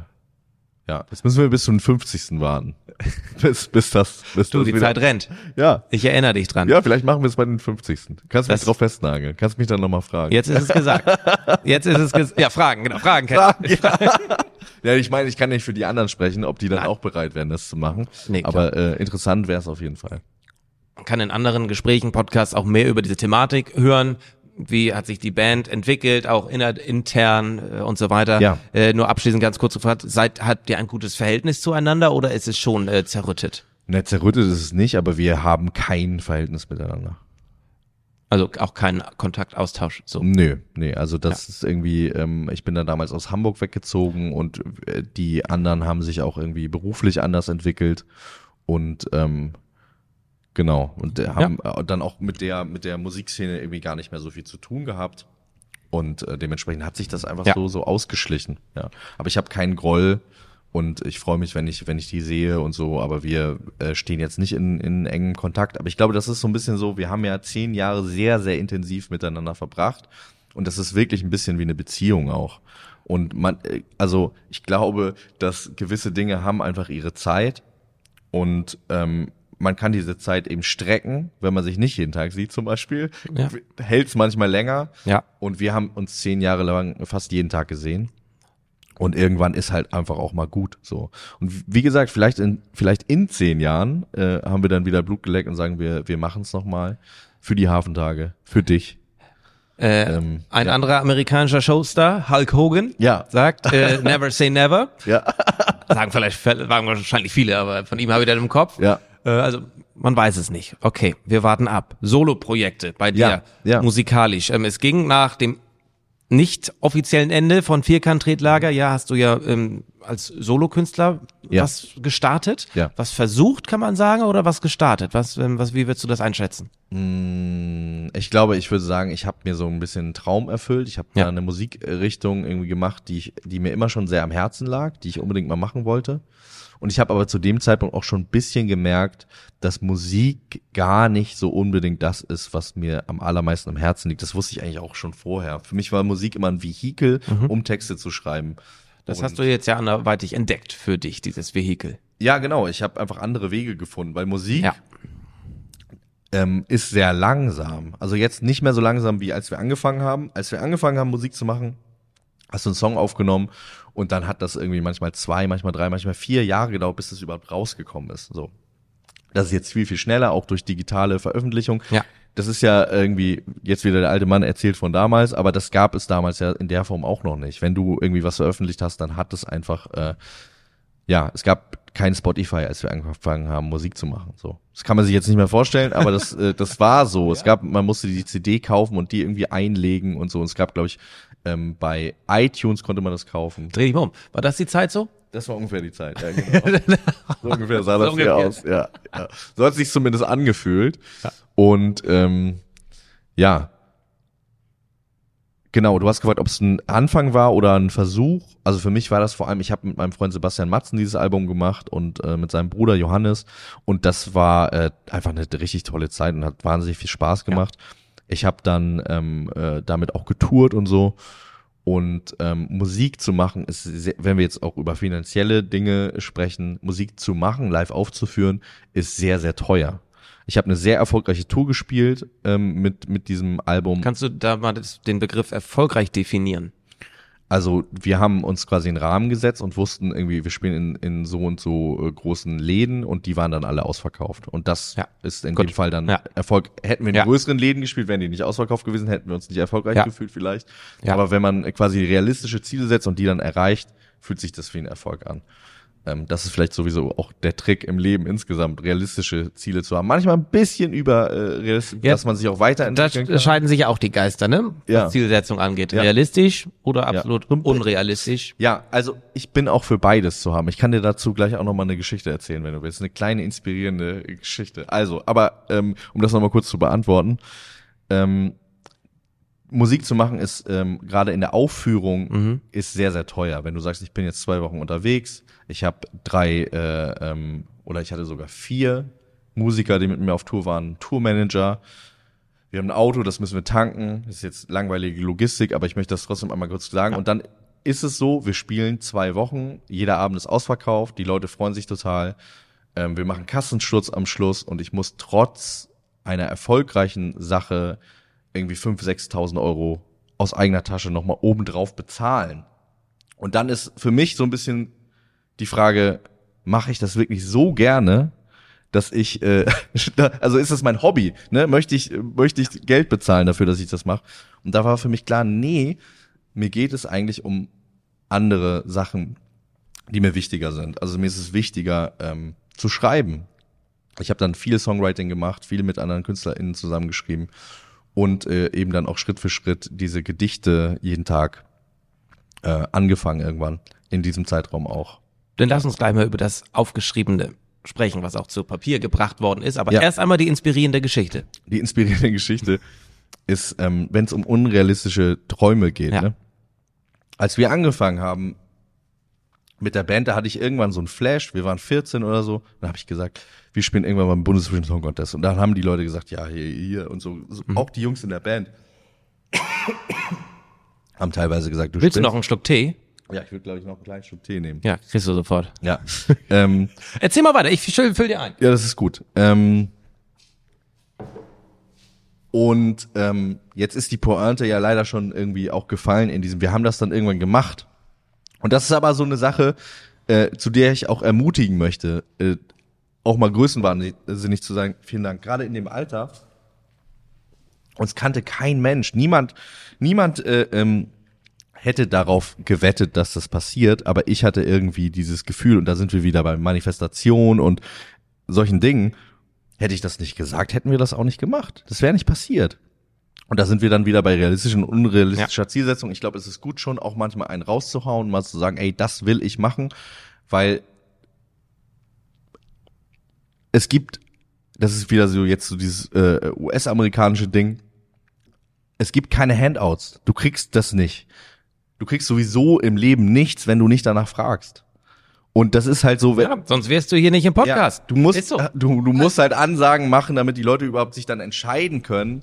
ja, jetzt müssen wir bis zum 50. warten. [laughs] bis, bis das, bis du, das die wieder... Zeit rennt. Ja. Ich erinnere dich dran. Ja, vielleicht machen wir es bei den 50. Kannst das... mich drauf festnageln. Kannst mich dann nochmal fragen. Jetzt ist es gesagt. [laughs] Jetzt ist es gesagt. Ja, Fragen, genau. Fragen. Fragen, ja. [laughs] Ja, ich meine, ich kann nicht für die anderen sprechen, ob die dann Nein. auch bereit wären, das zu machen. Nee. Aber äh, interessant wäre es auf jeden Fall. Man kann in anderen Gesprächen, Podcasts auch mehr über diese Thematik hören. Wie hat sich die Band entwickelt, auch inner, intern äh, und so weiter. Ja. Äh, nur abschließend ganz kurz gefragt, seid, habt ihr ein gutes Verhältnis zueinander oder ist es schon äh, zerrüttet? Ne, zerrüttet ist es nicht, aber wir haben kein Verhältnis miteinander. Also auch kein Kontaktaustausch. So. Nö, nee, also das ist irgendwie, ähm, ich bin dann damals aus Hamburg weggezogen und äh, die anderen haben sich auch irgendwie beruflich anders entwickelt und ähm, genau und haben äh, dann auch mit der mit der Musikszene irgendwie gar nicht mehr so viel zu tun gehabt und äh, dementsprechend hat sich das einfach Ja. so so ausgeschlichen. Ja, aber ich habe keinen Groll und ich freue mich, wenn ich wenn ich die sehe und so. Aber wir äh, stehen jetzt nicht in, in engem Kontakt. Aber ich glaube, das ist so ein bisschen so. Wir haben ja zehn Jahre sehr sehr intensiv miteinander verbracht und das ist wirklich ein bisschen wie eine Beziehung auch. Und man, äh, also ich glaube, dass gewisse Dinge haben einfach ihre Zeit und ähm, man kann diese Zeit eben strecken, wenn man sich nicht jeden Tag sieht zum Beispiel. Ja. Hält es manchmal länger. Ja. Und wir haben uns zehn Jahre lang fast jeden Tag gesehen. Und irgendwann ist halt einfach auch mal gut so. Und wie gesagt, vielleicht in, vielleicht in zehn Jahren äh, haben wir dann wieder Blut geleckt und sagen, wir, wir machen es nochmal für die Hafentage, für dich. Äh, Ähm, ein ja. anderer amerikanischer Showstar, Hulk Hogan, Ja. sagt äh, Never say never. [laughs] Ja. Sagen vielleicht sagen wahrscheinlich viele, aber von ihm habe ich das im Kopf. Ja. Äh, also man weiß es nicht. Okay, wir warten ab. Solo-Projekte bei dir, Ja, ja. musikalisch. Ähm, es ging nach dem nicht offiziellen Ende von Vierkant-Tretlager. Ja, hast du ja ähm, als Solokünstler Ja. was gestartet. Ja. Was versucht, kann man sagen, oder was gestartet? Was, ähm, was, wie würdest du das einschätzen? Mm, Ich glaube, ich würde sagen, ich habe mir so ein bisschen einen Traum erfüllt. Ich habe Ja. da eine Musikrichtung irgendwie gemacht, die ich, die mir immer schon sehr am Herzen lag, die ich unbedingt mal machen wollte. Und ich habe aber zu dem Zeitpunkt auch schon ein bisschen gemerkt, dass Musik gar nicht so unbedingt das ist, was mir am allermeisten am Herzen liegt. Das wusste ich eigentlich auch schon vorher. Für mich war Musik immer ein Vehikel, um Texte zu schreiben. Das Und- hast du jetzt ja anderweitig entdeckt für dich, dieses Vehikel. Ja, genau. Ich habe einfach andere Wege gefunden, weil Musik Ja. ähm, ist sehr langsam. Also jetzt nicht mehr so langsam, wie als wir angefangen haben. Als wir angefangen haben, Musik zu machen, hast du einen Song aufgenommen und dann hat das irgendwie manchmal zwei, manchmal drei, manchmal vier Jahre gedauert, bis es überhaupt rausgekommen ist. So. Das ist jetzt viel, viel schneller, auch durch digitale Veröffentlichung. Ja. Das ist ja irgendwie, jetzt wieder der alte Mann erzählt von damals, aber das gab es damals ja in der Form auch noch nicht. Wenn du irgendwie was veröffentlicht hast, dann hat es einfach, äh, ja, es gab kein Spotify, als wir angefangen haben, Musik zu machen. So, das kann man sich jetzt nicht mehr vorstellen, aber das, äh, das war so. Es gab, man musste die CD kaufen und die irgendwie einlegen und so. Und es gab, glaube ich, ähm, bei iTunes konnte man das kaufen. Dreh dich mal um. War das die Zeit so? Das war ungefähr die Zeit. Ja, [laughs] genau. so ungefähr sah das So hier ungefähr. aus. Ja, ja. So hat sich zumindest angefühlt. Und ähm, ja, Genau, du hast gefragt, ob es ein Anfang war oder ein Versuch. Also für mich war das vor allem, ich habe mit meinem Freund Sebastian Matzen dieses Album gemacht und äh, mit seinem Bruder Johannes und das war äh, einfach eine richtig tolle Zeit und hat wahnsinnig viel Spaß gemacht. Ich habe dann ähm, äh, damit auch getourt und so und ähm, Musik zu machen ist, sehr, wenn wir jetzt auch über finanzielle Dinge sprechen, Musik zu machen, live aufzuführen, ist sehr sehr teuer. Ich habe eine sehr erfolgreiche Tour gespielt ähm, mit mit diesem Album. Kannst du da mal das, den Begriff erfolgreich definieren? Also wir haben uns quasi einen Rahmen gesetzt und wussten irgendwie, wir spielen in, in so und so äh, großen Läden und die waren dann alle ausverkauft. Und das Ja. ist in Gut. dem Fall dann Ja. Erfolg. Hätten wir in Ja. größeren Läden gespielt, wären die nicht ausverkauft gewesen, hätten wir uns nicht erfolgreich gefühlt vielleicht. Ja. Aber wenn man quasi realistische Ziele setzt und die dann erreicht, fühlt sich das wie ein Erfolg an. Ähm, das ist vielleicht sowieso auch der Trick im Leben insgesamt, realistische Ziele zu haben. Manchmal ein bisschen über, äh, realistisch, Ja. dass man sich auch Da weiterentwickeln kann. scheiden sich ja auch die Geister, ne? Ja. Was Zielsetzung angeht. Ja. Realistisch oder absolut unrealistisch? Ja, also ich bin auch für beides zu haben. Ich kann dir dazu gleich auch noch mal eine Geschichte erzählen, wenn du willst. Eine kleine inspirierende Geschichte. Also, aber ähm, um das noch mal kurz zu beantworten, ähm, Musik zu machen ist ähm, gerade in der Aufführung Mhm. ist sehr sehr teuer. Wenn du sagst, ich bin jetzt zwei Wochen unterwegs, ich habe drei äh, ähm, oder ich hatte sogar vier Musiker, die mit mir auf Tour waren, Tourmanager. Wir haben ein Auto, das müssen wir tanken. Das ist jetzt langweilige Logistik, aber ich möchte das trotzdem einmal kurz sagen. Und dann ist es so, wir spielen zwei Wochen, jeder Abend ist ausverkauft, die Leute freuen sich total. Ähm, wir machen Kassensturz am Schluss und ich muss trotz einer erfolgreichen Sache irgendwie 5.000, 6.000 Euro aus eigener Tasche nochmal obendrauf bezahlen. Und dann ist für mich so ein bisschen die Frage, mache ich das wirklich so gerne, dass ich, äh, [laughs] also ist das mein Hobby, ne? Möchte ich, möchte ich Geld bezahlen dafür, dass ich das mache? Und da war für mich klar, nee, mir geht es eigentlich um andere Sachen, die mir wichtiger sind. Also mir ist es wichtiger ähm, zu schreiben. Ich habe dann viel Songwriting gemacht, viel mit anderen KünstlerInnen zusammengeschrieben und äh, eben dann auch Schritt für Schritt diese Gedichte jeden Tag äh, angefangen irgendwann in diesem Zeitraum auch. Dann lass uns gleich mal über das Aufgeschriebene sprechen, was auch zu Papier gebracht worden ist. Aber Ja. erst einmal die inspirierende Geschichte. Die inspirierende [laughs] Geschichte ist, ähm, wenn es um unrealistische Träume geht. Ja. Ne? Als wir angefangen haben mit der Band, da hatte ich irgendwann so ein Flash, wir waren 14 oder so, dann habe ich gesagt, wir spielen irgendwann beim Bundesvision Song Contest. Und dann haben die Leute gesagt, ja, hier, hier und so, so Mhm. auch die Jungs in der Band [coughs] haben teilweise gesagt, du Willst du spinnst. noch einen Schluck Tee? Ja, ich würde, glaube ich, noch einen kleinen Schluck Tee nehmen. Ja, kriegst du sofort. Ja. [laughs] ähm, Erzähl mal weiter, ich füll, füll dir ein. Ja, das ist gut. Ähm, und ähm, jetzt ist die Pointe ja leider schon irgendwie auch gefallen in diesem. Wir haben das dann irgendwann gemacht. Und das ist aber so eine Sache, äh, zu der ich auch ermutigen möchte, äh, auch mal größenwahnsinnig zu sagen. Vielen Dank. Gerade in dem Alter. Uns kannte kein Mensch. Niemand, niemand äh, ähm, hätte darauf gewettet, dass das passiert, aber ich hatte irgendwie dieses Gefühl, und da sind wir wieder bei Manifestation und solchen Dingen, hätte ich das nicht gesagt, hätten wir das auch nicht gemacht. Das wäre nicht passiert. Und da sind wir dann wieder bei realistischen und unrealistischer Zielsetzung. Ich glaube, es ist gut schon, auch manchmal einen rauszuhauen, mal zu sagen, ey, das will ich machen, weil es gibt, das ist wieder so jetzt so dieses äh, US-amerikanische Ding, es gibt keine Handouts. Du kriegst das nicht. Du kriegst sowieso im Leben nichts, wenn du nicht danach fragst. Und das ist halt so, wenn, Ja, sonst wärst du hier nicht im Podcast. ja, du musst, so. du, du musst halt Ansagen machen, damit die Leute überhaupt sich dann entscheiden können.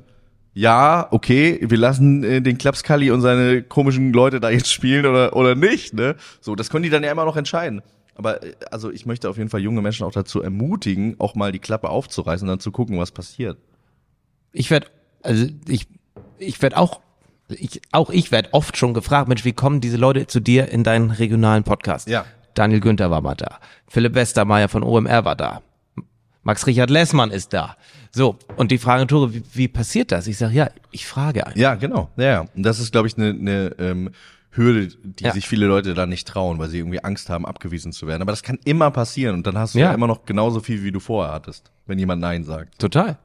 Ja, okay, wir lassen äh, den Klapskalli und seine komischen Leute da jetzt spielen oder, oder nicht, ne? So, das können die dann ja immer noch entscheiden. Aber, äh, also, ich möchte auf jeden Fall junge Menschen auch dazu ermutigen, auch mal die Klappe aufzureißen und dann zu gucken, was passiert. Ich werde, also ich, ich werde auch, ich, auch ich werde oft schon gefragt, Mensch, wie kommen diese Leute zu dir in deinen regionalen Podcast? Ja. Daniel Günther war mal da. Philipp Westermeier von OMR war da. Max Richard Lessmann ist da. So, und die fragen, Tore, wie, wie passiert das? Ich sage, ja, ich frage einen. Ja, genau. Ja. Und das ist, glaube ich, eine ne, ähm, Hürde, die Ja. sich viele Leute da nicht trauen, weil sie irgendwie Angst haben, abgewiesen zu werden. Aber das kann immer passieren und dann hast du Ja. ja, immer noch genauso viel, wie du vorher hattest, wenn jemand Nein sagt. Total.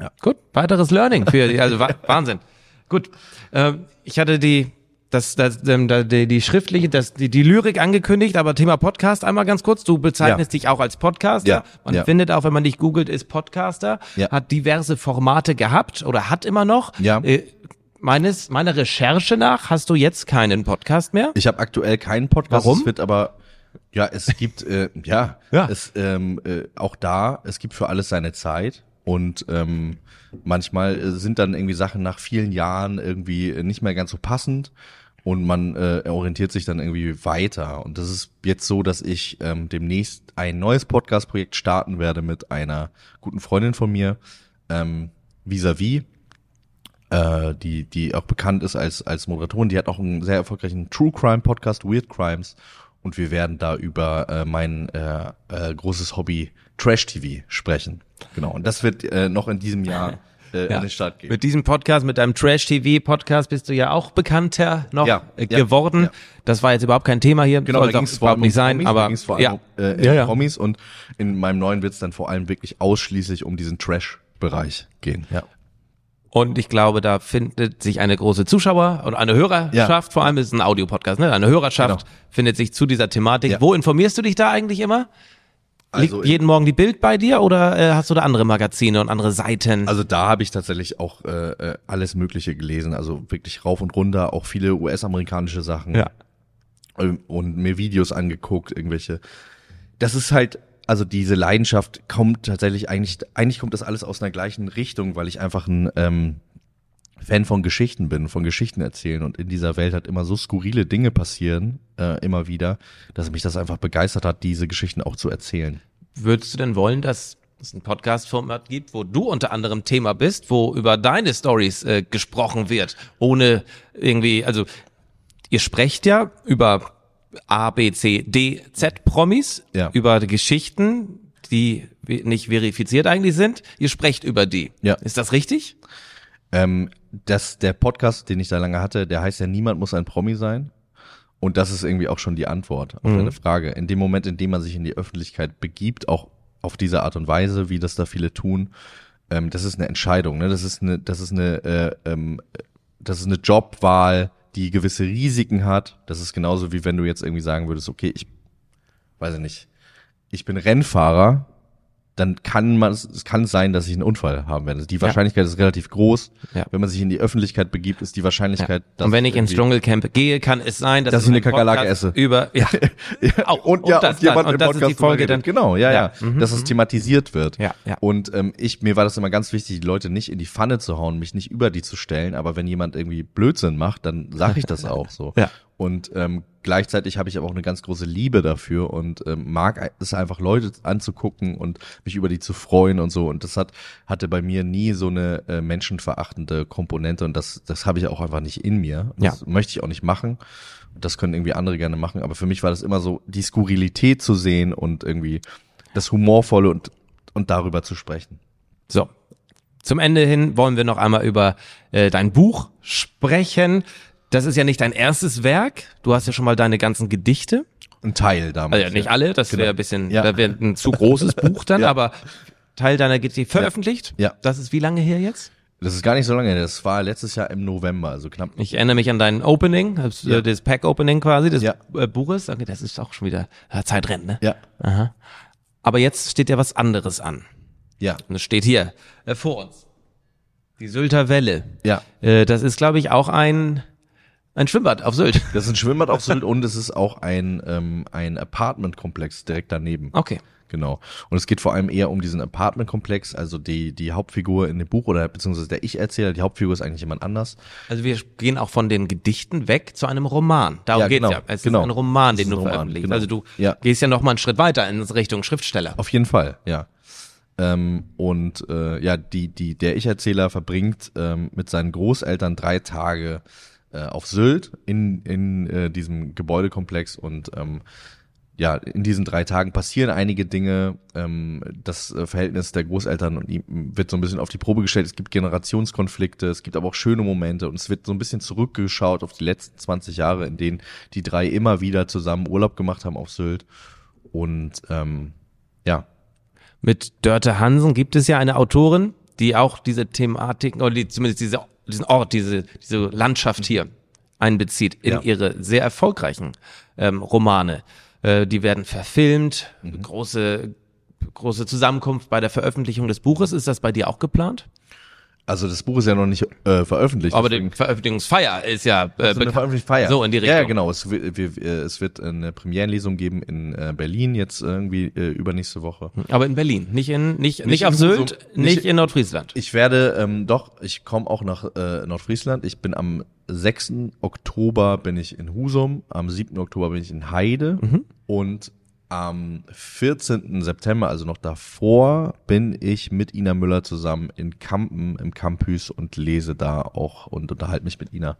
Ja. Gut, weiteres Learning für also wa- [laughs] Wahnsinn. Gut, ähm, ich hatte die, das, das, ähm, die, die schriftliche, das, die, die Lyrik angekündigt, aber Thema Podcast einmal ganz kurz. Du bezeichnest dich auch als Podcaster. Ja, Man ja. findet auch, wenn man dich googelt, ist Podcaster. Ja. Hat diverse Formate gehabt oder hat immer noch. Ja. Äh, meines, meiner Recherche nach hast du jetzt keinen Podcast mehr. Ich habe aktuell keinen Podcast. Warum? Es wird aber ja, es gibt äh, ja, Ja. es ähm, äh, auch da, es gibt für alles seine Zeit und ähm, manchmal äh, sind dann irgendwie Sachen nach vielen Jahren irgendwie äh, nicht mehr ganz so passend und man äh, orientiert sich dann irgendwie weiter und das ist jetzt so, dass ich ähm, demnächst ein neues Podcast-Projekt starten werde mit einer guten Freundin von mir, ähm, vis-à-vis äh, die, die auch bekannt ist als, als Moderatorin. Die hat auch einen sehr erfolgreichen True Crime Podcast, Weird Crimes. Und wir werden da über äh, mein äh, äh, großes Hobby Trash TV sprechen. Genau. Und das wird äh, noch in diesem Jahr äh, [laughs] Ja. an den Start gehen. Mit diesem Podcast, mit deinem Trash-TV-Podcast bist du ja auch bekannter noch Ja, äh, ja, geworden. ja. Das war jetzt überhaupt kein Thema hier. Genau, Sollte da ging es überhaupt nicht sein, Promis, aber da ging's vor allem ja. um, äh, Ja, äh, ja. Promis und in meinem neuen wird es dann vor allem wirklich ausschließlich um diesen Trash-Bereich gehen. Ja. Und ich glaube, da findet sich eine große Zuschauer und eine Hörerschaft, vor allem ist es ein Audiopodcast, ne? Eine Hörerschaft Genau. findet sich zu dieser Thematik. Ja. Wo informierst du dich da eigentlich immer? Also, Liegt jeden Morgen die Bild bei dir oder äh, hast du da andere Magazine und andere Seiten? Also da habe ich tatsächlich auch äh, äh, alles Mögliche gelesen, also wirklich rauf und runter, auch viele US-amerikanische Sachen. ja. ähm, und mir Videos angeguckt, irgendwelche. Das ist halt, also diese Leidenschaft kommt tatsächlich eigentlich, eigentlich kommt das alles aus einer gleichen Richtung, weil ich einfach ein ähm, Fan von Geschichten bin, von Geschichten erzählen und in dieser Welt hat immer so skurrile Dinge passieren, äh, immer wieder, dass mich das einfach begeistert hat, diese Geschichten auch zu erzählen. Würdest du denn wollen, dass es ein Podcast-Format gibt, wo du unter anderem Thema bist, wo über deine Stories äh, gesprochen wird, ohne irgendwie, also ihr sprecht ja über A, B, C, D, Z Promis Ja. über Geschichten, die nicht verifiziert eigentlich sind. Ihr sprecht über die. Ja. Ist das richtig? Ähm, das, der Podcast, den ich da lange hatte, der heißt ja Niemand muss ein Promi sein. Und das ist irgendwie auch schon die Antwort auf deine Frage. In dem Moment, in dem man sich in die Öffentlichkeit begibt, auch auf diese Art und Weise, wie das da viele tun, ähm, das ist eine Entscheidung. Ne? Das ist eine, das ist eine, äh, ähm, das ist eine Jobwahl, die gewisse Risiken hat. Das ist genauso wie wenn du jetzt irgendwie sagen würdest, okay, ich weiß ich nicht, ich bin Rennfahrer, dann kann man, es kann sein, dass ich einen Unfall haben werde. Die Wahrscheinlichkeit ist relativ groß. Ja. Wenn man sich in die Öffentlichkeit begibt, ist die Wahrscheinlichkeit, dass Und wenn ich ins Dschungelcamp gehe, kann es sein, dass, Dass ich eine Kakerlake Podcast esse. Über, [laughs] ja, [laughs] auch, und, ja, das und jemand und das ist Podcast die Folge dann. Genau, ja, ja, Ja, mhm, dass es thematisiert wird. Ja, ja. Und ähm, ich, mir war das immer ganz wichtig, die Leute nicht in die Pfanne zu hauen, mich nicht über die zu stellen, aber wenn jemand irgendwie Blödsinn macht, dann sage ich das [laughs] auch so. Ja. Und ähm, gleichzeitig habe ich aber auch eine ganz große Liebe dafür und ähm, mag es einfach Leute anzugucken und mich über die zu freuen und so. Und das hat hatte bei mir nie so eine äh, menschenverachtende Komponente und das das habe ich auch einfach nicht in mir. Und Ja. Das möchte ich auch nicht machen. Das können irgendwie andere gerne machen. Aber für mich war das immer so, die Skurrilität zu sehen und irgendwie das Humorvolle und und darüber zu sprechen. So. Zum Ende hin wollen wir noch einmal über äh, dein Buch sprechen. Das ist ja nicht dein erstes Werk. Du hast ja schon mal deine ganzen Gedichte. Ein Teil damals. Also ja, nicht alle, das Genau. wäre ein bisschen, Ja. da wäre ein zu großes Buch dann, [laughs] Ja. aber Teil deiner Gedichte veröffentlicht. Ja. Das ist wie lange her jetzt? Das ist gar nicht so lange. her. Das war letztes Jahr im November, also knapp. Ich erinnere mich an dein Opening, das, Ja. äh, das Pack-Opening quasi des Ja. äh, Buches. Okay, das ist auch schon wieder Zeitrennen, ne? Ja, Aha. Aber jetzt steht ja was anderes an. ja, Und es steht hier äh, vor uns. Die Sylter Welle. ja. Äh, das ist, glaube ich, auch ein, ein Schwimmbad auf Sylt. Das ist ein Schwimmbad auf Sylt und es ist auch ein, ähm, ein Apartmentkomplex direkt daneben. Okay. Genau. Und es geht vor allem eher um diesen Apartmentkomplex, also die, die Hauptfigur in dem Buch oder beziehungsweise der Ich-Erzähler, die Hauptfigur ist eigentlich jemand anders. Also wir gehen auch von den Gedichten weg zu einem Roman. Darum Ja, geht's genau, ja. Es genau. ist ein Roman, den ist du ein Roman, veröffentlichst. genau. Also du Ja. gehst ja noch mal einen Schritt weiter in Richtung Schriftsteller. Auf jeden Fall, ja. Ähm, und äh, ja, die, die, der Ich-Erzähler verbringt ähm, mit seinen Großeltern drei Tage äh, auf Sylt in, in äh, diesem Gebäudekomplex und ähm, ja, in diesen drei Tagen passieren einige Dinge. Ähm, das äh, Verhältnis der Großeltern und ihm wird so ein bisschen auf die Probe gestellt. Es gibt Generationskonflikte, es gibt aber auch schöne Momente und es wird so ein bisschen zurückgeschaut auf die letzten 20 Jahre, in denen die drei immer wieder zusammen Urlaub gemacht haben auf Sylt. Und ähm, ja, Mit Dörte Hansen gibt es ja eine Autorin, die auch diese Thematiken oder die, zumindest diese, diesen Ort, diese, diese Landschaft hier einbezieht in Ja. ihre sehr erfolgreichen ähm, Romane. Äh, die werden verfilmt, Mhm. große große Zusammenkunft bei der Veröffentlichung des Buches. Ist das bei dir auch geplant? Also das Buch ist ja noch nicht äh, veröffentlicht. Aber deswegen- die Veröffentlichungsfeier ist ja äh, also. Veröffentlichungsfeier. So in die Ja, ja Richtung. genau. Es wird, wir, äh, es wird eine Premierenlesung geben in äh, Berlin jetzt irgendwie äh, übernächste Woche. Aber in Berlin, nicht in nicht nicht, in auf Sylt, nicht, nicht- in Nordfriesland. Ich werde ähm, doch, ich komme auch nach äh, Nordfriesland. Ich bin am 6. Oktober bin ich in Husum, am 7. Oktober bin ich in Heide Mhm. und am 14. September, also noch davor, bin ich mit Ina Müller zusammen in Kampen im Campus und lese da auch und unterhalte mich mit Ina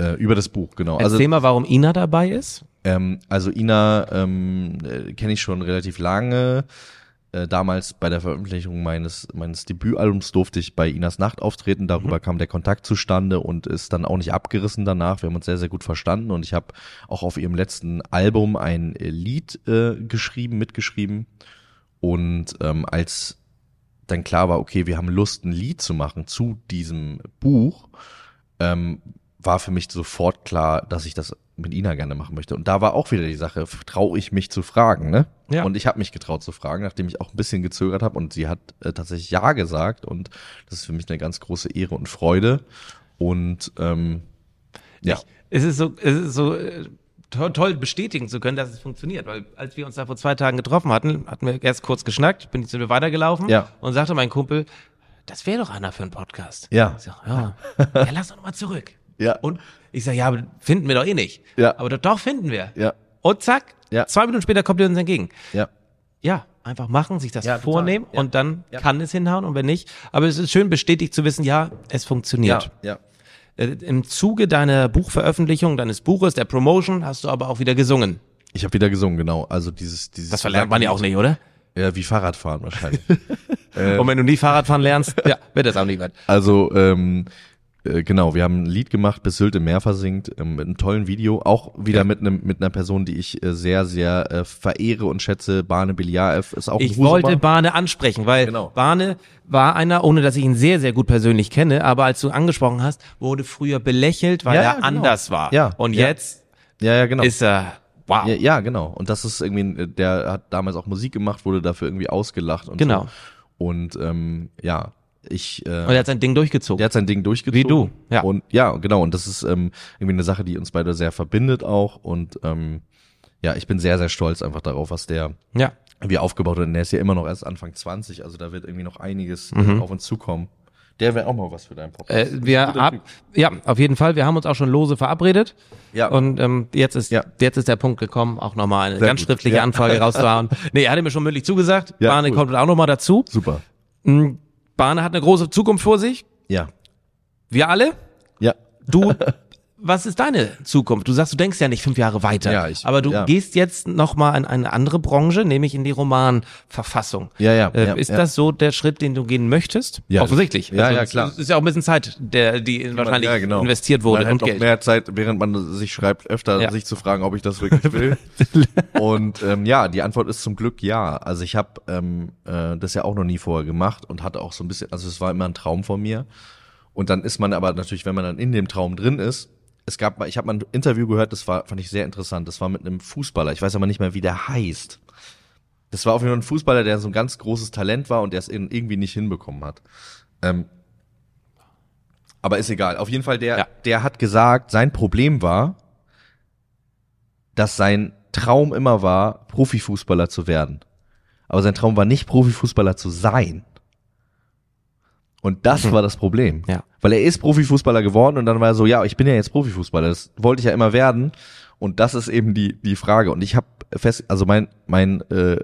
äh, über das Buch, genau. Also Erzähl mal, warum Ina dabei ist. ähm, also Ina ähm, äh, kenne ich schon relativ lange. Äh, damals bei der Veröffentlichung meines meines Debütalbums durfte ich bei Inas Nacht auftreten. Darüber kam der Kontakt zustande und ist dann auch nicht abgerissen danach. Wir haben uns sehr sehr gut verstanden und ich habe auch auf ihrem letzten Album ein Lied äh, geschrieben, mitgeschrieben. Und ähm, als dann klar war, okay, wir haben Lust, ein Lied zu machen zu diesem Buch, ähm, war für mich sofort klar, dass ich das mit Ina gerne machen möchte. Und da war auch wieder die Sache, traue ich mich zu fragen, ne? Ja. Und ich habe mich getraut zu fragen, nachdem ich auch ein bisschen gezögert habe und sie hat äh, tatsächlich ja gesagt und das ist für mich eine ganz große Ehre und Freude. Und ähm, ja, Es ist so, es ist so äh, toll, toll bestätigen zu können, dass es funktioniert. Weil als wir uns da vor zwei Tagen getroffen hatten, hatten wir erst kurz geschnackt, bin ich zu dir weitergelaufen Ja. und sagte mein Kumpel, das wäre doch einer für einen Podcast. Ja. Ich sag, ja. ja, lass doch mal zurück. Ja. Und ich sag, ja, aber finden wir doch eh nicht. Ja. Aber doch, doch finden wir. ja, Und zack, Ja. zwei Minuten später kommt ihr uns entgegen. ja. Ja, einfach machen, sich das Ja, total. vornehmen Ja. und dann Ja. kann es hinhauen und wenn nicht. Aber es ist schön bestätigt zu wissen, ja, es funktioniert. Ja, ja. Äh, Im Zuge deiner Buchveröffentlichung, deines Buches, der Promotion, hast du aber auch wieder gesungen. Ich habe wieder gesungen, genau. Also dieses, dieses. Das verlernt man ja auch nicht, oder? Ja, wie Fahrradfahren wahrscheinlich. [laughs] Und wenn du nie Fahrradfahren lernst, ja, wird das auch nicht weit. Also ähm, äh, genau, wir haben ein Lied gemacht, bis Sylt im Meer versinkt, ähm, mit einem tollen Video, auch wieder mit einem mit einer Person, die ich äh, sehr sehr äh, verehre und schätze, Barne Biliaev ist auch ein Ich Husumer. wollte Barne ansprechen, weil Genau. Barne war einer, ohne dass ich ihn sehr, sehr gut persönlich kenne, aber als du angesprochen hast, wurde früher belächelt, weil Ja, er genau. anders war. Ja, Und ja. jetzt ja ja genau. ist er, wow. ja, ja, genau. Und das ist irgendwie, ein- der hat damals auch Musik gemacht, wurde dafür irgendwie ausgelacht und Genau. so. Und ähm, ja, ich äh, Und er hat sein Ding durchgezogen. Der hat sein Ding durchgezogen. Wie du, ja. Und ja, genau. Und das ist ähm, irgendwie eine Sache, die uns beide sehr verbindet auch. Und ähm, ja, ich bin sehr, sehr stolz einfach darauf, was der ja. wie aufgebaut hat. Und der ist ja immer noch erst Anfang 20, also da wird irgendwie noch einiges äh, Mhm. auf uns zukommen. Der wäre auch mal was für deinen Podcast. Äh, wir ab, ja, auf jeden Fall. Wir haben uns auch schon lose verabredet. Ja. Und ähm, jetzt ist Ja. jetzt ist der Punkt gekommen, auch nochmal eine Sehr ganz gut. schriftliche Ja. Anfrage rauszuhauen. [laughs] Nee, er hatte mir schon mündlich zugesagt. Ja, Barne cool. kommt auch nochmal dazu. Super. Mhm. Barne hat eine große Zukunft vor sich. Ja. Wir alle. Ja. Du, [laughs] was ist deine Zukunft? Du sagst, du denkst ja nicht fünf Jahre weiter. Ja, ich- aber du ja. gehst jetzt nochmal in eine andere Branche, nämlich in die Romanverfassung. Ja, ja, Äh, ja, ist ja. das so der Schritt, den du gehen möchtest? Ja. Offensichtlich. Ja, ja, es klar. Ist ja auch ein bisschen Zeit, der, die wahrscheinlich ja, genau. investiert wurde Man und hat Geld. mehr Zeit, während man sich schreibt, öfter Ja. sich zu fragen, ob ich das wirklich [laughs] will. und ähm, ja, die Antwort ist zum Glück ja. Also ich habe ähm, äh, das ja auch noch nie vorher gemacht und hatte auch so ein bisschen, also es war immer ein Traum von mir. Und dann ist man aber natürlich, wenn man dann in dem Traum drin ist, es gab mal, ich habe mal ein Interview gehört, das war, fand ich sehr interessant. Das war mit einem Fußballer, ich weiß aber nicht mehr, wie der heißt. Das war auf jeden Fall ein Fußballer, der so ein ganz großes Talent war und der es irgendwie nicht hinbekommen hat. Ähm, aber ist egal. Auf jeden Fall, der, Ja. der hat gesagt, sein Problem war, dass sein Traum immer war, Profifußballer zu werden. Aber sein Traum war nicht, Profifußballer zu sein. Und das war das Problem. Ja. Weil er ist Profifußballer geworden und dann war er so, ja, ich bin ja jetzt Profifußballer, das wollte ich ja immer werden. Und das ist eben die, die Frage. Und ich habe fest, also mein, mein äh,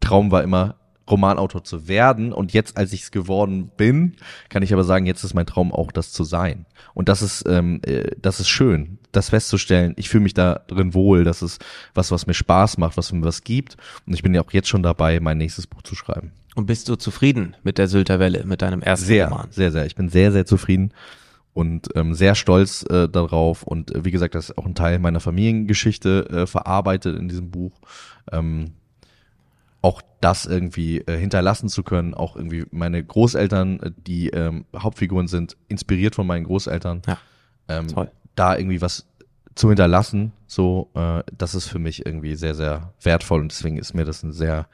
Traum war immer, Romanautor zu werden. Und jetzt, als ich es geworden bin, kann ich aber sagen, jetzt ist mein Traum auch, das zu sein. Und das ist, ähm, äh, das ist schön, das festzustellen. Ich fühle mich da drin wohl. Das ist was, was mir Spaß macht, was mir was gibt. Und ich bin ja auch jetzt schon dabei, mein nächstes Buch zu schreiben. Und bist du zufrieden mit der Sylter Welle, mit deinem ersten Sehr, Roman? sehr, sehr. Ich bin sehr, sehr zufrieden und ähm, sehr stolz äh, darauf. Und äh, wie gesagt, das ist auch ein Teil meiner Familiengeschichte äh, verarbeitet in diesem Buch. Ähm, auch das irgendwie äh, hinterlassen zu können, auch irgendwie meine Großeltern, äh, die ähm, Hauptfiguren sind, inspiriert von meinen Großeltern, Ja, ähm, toll. da irgendwie was zu hinterlassen, so, äh, das ist für mich irgendwie sehr, sehr wertvoll und deswegen ist mir das ein sehr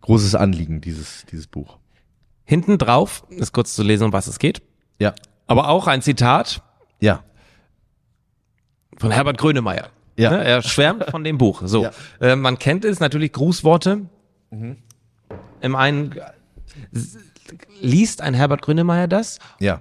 großes Anliegen, dieses, dieses Buch. Hinten drauf ist kurz zu lesen, um was es geht. Ja, Aber auch ein Zitat ja, von Herbert Grönemeyer. Ja. Ne, Er schwärmt von dem Buch. So, Ja. äh, man kennt es natürlich Grußworte. Mhm. Im einen liest ein Herbert Grönemeyer das. ja,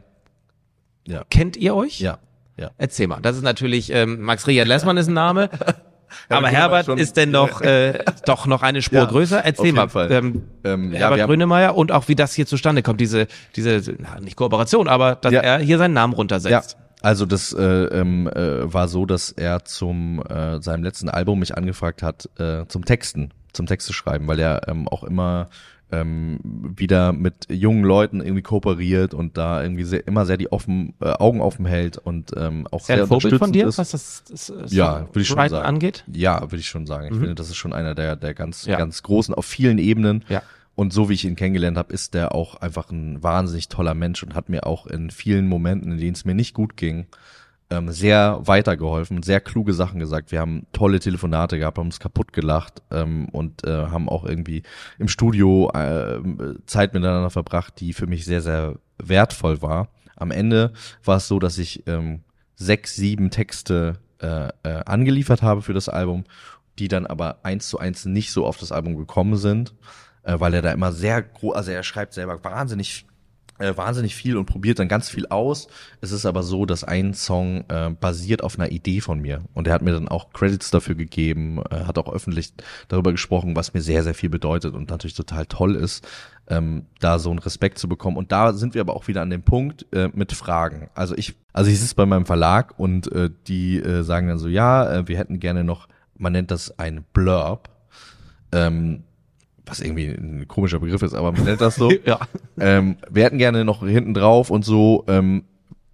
Kennt ihr euch? ja, ja. Erzähl mal. Das ist natürlich ähm, Max Richard Lessmann ist ein Name. [laughs] Aber Herbert ist denn noch äh, doch noch eine Spur Ja, größer. Erzähl mal, Fall. ähm, Ähm, ja, Herbert haben- Grönemeyer und auch wie das hier zustande kommt, diese diese na, nicht Kooperation, aber dass Ja. er hier seinen Namen Ja, runtersetzt. also das äh, ähm, äh, war so, dass er zum äh, seinem letzten Album mich angefragt hat äh, zum Texten, zum Texte schreiben, weil er ähm, auch immer ähm, wieder mit jungen Leuten irgendwie kooperiert und da irgendwie sehr, immer sehr die offen äh, Augen offen hält und ähm, auch Ist sehr ein Vorbild von dir, unterstützend was ist. das, das, das Ja, würde ich schon Writing sagen. angeht? Ja, würde ich schon sagen. Ich finde, das ist schon einer der der ganz Ja. ganz großen auf vielen Ebenen. Ja. Und so wie ich ihn kennengelernt habe, ist der auch einfach ein wahnsinnig toller Mensch und hat mir auch in vielen Momenten, in denen es mir nicht gut ging, ähm, sehr weitergeholfen, sehr kluge Sachen gesagt. Wir haben tolle Telefonate gehabt, haben uns kaputt gelacht ähm, und äh, haben auch irgendwie im Studio äh, Zeit miteinander verbracht, die für mich sehr, sehr wertvoll war. Am Ende war es so, dass ich ähm, sechs, sieben Texte äh, äh, angeliefert habe für das Album, die dann aber eins zu eins nicht so auf das Album gekommen sind, äh, weil er da immer sehr groß, also er schreibt selber wahnsinnig äh, wahnsinnig viel und probiert dann ganz viel aus. Es ist aber so, dass ein Song äh, basiert auf einer Idee von mir und er hat mir dann auch Credits dafür gegeben, äh, hat auch öffentlich darüber gesprochen, was mir sehr, sehr viel bedeutet und natürlich total toll ist, ähm, da so einen Respekt zu bekommen. Und da sind wir aber auch wieder an dem Punkt äh, mit Fragen. Also ich, also ich sitze bei meinem Verlag und äh, die äh, sagen dann so, ja, äh, wir hätten gerne noch, man nennt das ein Blurb. Ähm, was irgendwie ein komischer Begriff ist, aber man nennt das so. [laughs] Ja. ähm, wir hätten gerne noch hinten drauf und so, ähm,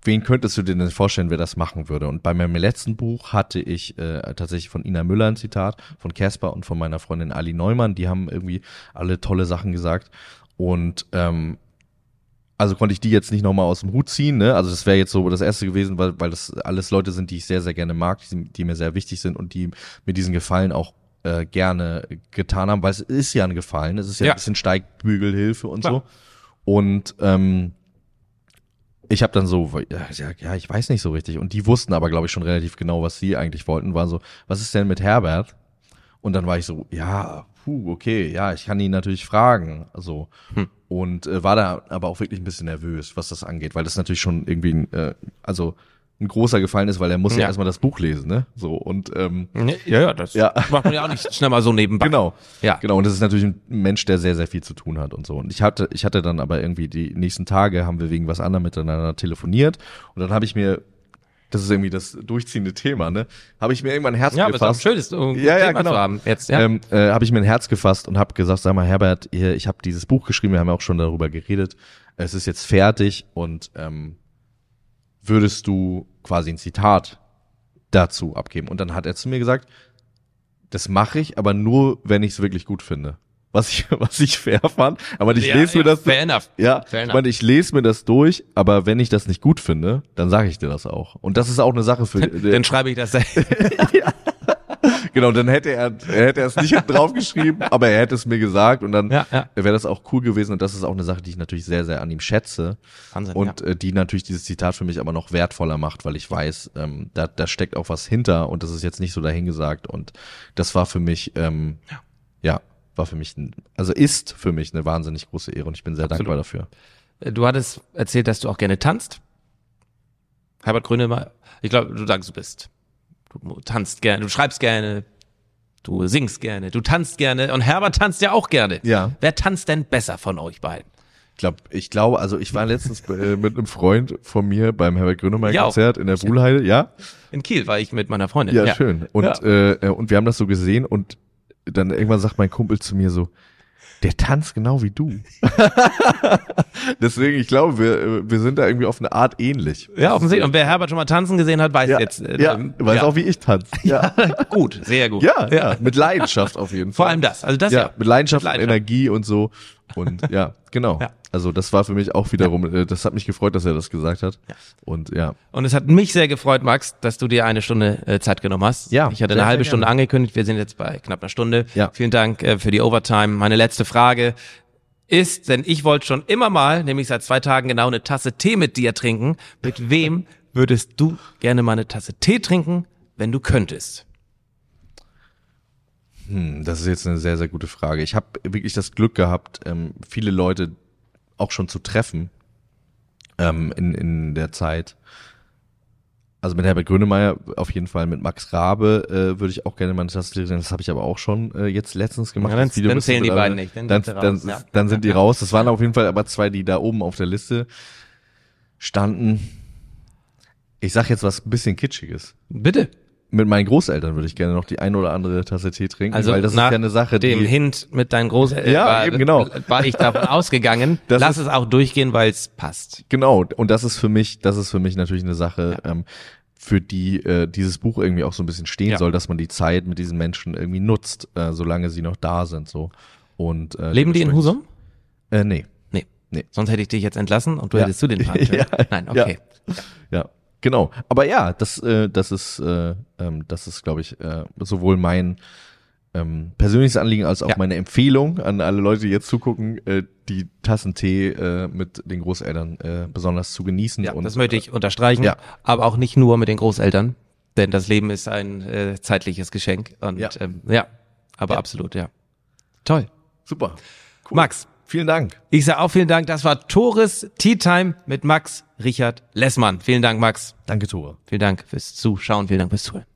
wen könntest du dir denn vorstellen, wer das machen würde? Und bei meinem letzten Buch hatte ich äh, tatsächlich von Ina Müller ein Zitat, von Casper und von meiner Freundin Ali Neumann, die haben irgendwie alle tolle Sachen gesagt. Und ähm, also konnte ich die jetzt nicht nochmal aus dem Hut ziehen, ne? Also das wäre jetzt so das erste gewesen, weil, weil das alles Leute sind, die ich sehr, sehr gerne mag, die, die mir sehr wichtig sind und die mir diesen Gefallen auch äh, gerne getan haben, weil es ist ja ein Gefallen, es ist ja, Ja. ein bisschen Steigbügelhilfe und Klar. so. Und ähm, ich habe dann so, ja, ja, ich weiß nicht so richtig. Und die wussten aber, glaube ich, schon relativ genau, was sie eigentlich wollten. War so, was ist denn mit Herbert? Und dann war ich so, ja, puh, okay, ja, ich kann ihn natürlich fragen. So. Und äh, war da aber auch wirklich ein bisschen nervös, was das angeht, weil das natürlich schon irgendwie, äh, also ein großer Gefallen ist, weil er muss ja, Ja. erstmal das Buch lesen, ne? So und ähm, Ja, ja, das Ja. macht man ja auch nicht schnell mal so nebenbei. Genau. Ja. Genau. Und das ist natürlich ein Mensch, der sehr, sehr viel zu tun hat und so. Und ich hatte, ich hatte dann aber irgendwie die nächsten Tage haben wir wegen was anderem miteinander telefoniert. Und dann habe ich mir, das ist irgendwie das durchziehende Thema, ne? Habe ich mir irgendwann ein Herz Ja, aber es ist auch gefasst. schön, das so ein Ja, ja, Thema genau. zu haben jetzt, ja. Ähm, äh, habe ich mir ein Herz gefasst und habe gesagt, sag mal, Herbert, ich habe dieses Buch geschrieben, wir haben ja auch schon darüber geredet. Es ist jetzt fertig und ähm, würdest du quasi ein Zitat dazu abgeben? Und dann hat er zu mir gesagt, das mache ich, aber nur, wenn ich es wirklich gut finde. Was ich, [laughs] was ich fair fand. Aber ich ja, lese mir ja, das. Fair enough. Ja, Fair ich enough. meine, ich lese mir das durch, aber wenn ich das nicht gut finde, dann sage ich dir das auch. Und das ist auch eine Sache für. Dann schreibe ich das. [laughs] [laughs] Genau, dann hätte er, er hätte es nicht [laughs] hinten drauf geschrieben, aber er hätte es mir gesagt und dann Ja, ja. wäre das auch cool gewesen und das ist auch eine Sache, die ich natürlich sehr, sehr an ihm schätze Wahnsinn, und äh, die natürlich dieses Zitat für mich aber noch wertvoller macht, weil ich weiß, ähm, da, da steckt auch was hinter und das ist jetzt nicht so dahingesagt und das war für mich, ähm, ja. war für mich, ein, also ist für mich eine wahnsinnig große Ehre und ich bin sehr Absolut. dankbar dafür. Du hattest erzählt, dass du auch gerne tanzt. Herbert Grönemeyer, ich glaube, du sagst, du bist. Du tanzt gerne, du schreibst gerne, du singst gerne, du tanzt gerne und Herbert tanzt ja auch gerne. Ja. Wer tanzt denn besser von euch beiden? Ich glaube, ich glaube, also ich war letztens äh, mit einem Freund von mir beim Herbert Grönemeyer Ja. Konzert in der Wuhlheide, ja? In Kiel war ich mit meiner Freundin. Ja, schön. Und, Ja. Äh, äh, und wir haben das so gesehen und dann irgendwann sagt mein Kumpel zu mir so, der tanzt genau wie du. [laughs] Deswegen, ich glaube, wir, wir sind da irgendwie auf eine Art ähnlich. Ja, offensichtlich. Und wer Herbert schon mal tanzen gesehen hat, weiß Ja, jetzt. äh, ja ähm, weiß ja. auch, wie ich tanze. [laughs] Ja, gut, sehr gut. ja, ja, mit Leidenschaft auf jeden Fall. Vor allem das. Also das ja, ja. mit Leidenschaft, Mit und Leidenschaft. Energie und so. Und ja, genau. Ja. Also das war für mich auch wiederum, äh, das hat mich gefreut, dass er das gesagt hat. Und ja, Und es hat mich sehr gefreut, Max, dass du dir eine Stunde äh, Zeit genommen hast. Ja, Ich hatte sehr, eine halbe Stunde angekündigt. Wir sind jetzt bei knapp einer Stunde. Ja. Vielen Dank äh, für die Overtime. Meine letzte Frage ist, denn ich wollte schon immer mal, nämlich seit zwei Tagen genau, eine Tasse Tee mit dir trinken. Mit wem würdest du gerne mal eine Tasse Tee trinken, wenn du könntest? Hm, das ist jetzt eine sehr, sehr gute Frage. Ich habe wirklich das Glück gehabt, ähm, viele Leute auch schon zu treffen ähm, in, in der Zeit. Also mit Herbert Grönemeyer auf jeden Fall, mit Max Rabe äh, würde ich auch gerne mal eine Tasse. Das habe ich aber auch schon äh, jetzt letztens gemacht. Ja, dann- Video dann zählen die beiden nicht, dann Dann, dann, ja. dann sind die raus. Das waren auf jeden Fall aber zwei, die da oben auf der Liste standen. Ich sag jetzt was ein bisschen Kitschiges Bitte. Mit meinen Großeltern würde ich gerne noch die ein oder andere Tasse Tee trinken, Also weil das ist ja eine Sache, dem die Hint mit deinen Großeltern Ja, war, eben genau. war ich davon [laughs] ausgegangen. Das Lass ist- es auch durchgehen, weil es passt. genau und das ist für mich, das ist für mich natürlich eine Sache, ähm, für die äh, dieses Buch irgendwie auch so ein bisschen stehen Ja. soll, dass man die Zeit mit diesen Menschen irgendwie nutzt, äh, solange sie noch da sind, so und äh, Leben die in Husum? Äh, nee, Nee. Nee. Sonst hätte ich dich jetzt entlassen und du Ja. hättest zu den [laughs] können. Ja. Nein, okay. ja, genau. Aber ja, das, äh, das ist, äh, ähm, das ist, glaube ich, äh, sowohl mein ähm, persönliches Anliegen als auch Ja. meine Empfehlung an alle Leute, die jetzt zugucken, äh, die Tassen Tee äh, mit den Großeltern äh, besonders zu genießen. Ja, und, das möchte ich unterstreichen. Ja. Aber auch nicht nur mit den Großeltern, denn das Leben ist ein äh, zeitliches Geschenk. Und Ja. ähm, ja aber Ja. absolut, ja. Toll. Super. Max, Vielen Dank. Ich sage auch vielen Dank. Das war Tores Tea Time mit Max Richard Lessmann. Vielen Dank, Max. Danke, Tore. Vielen Dank fürs Zuschauen. Vielen Dank fürs Zuhören.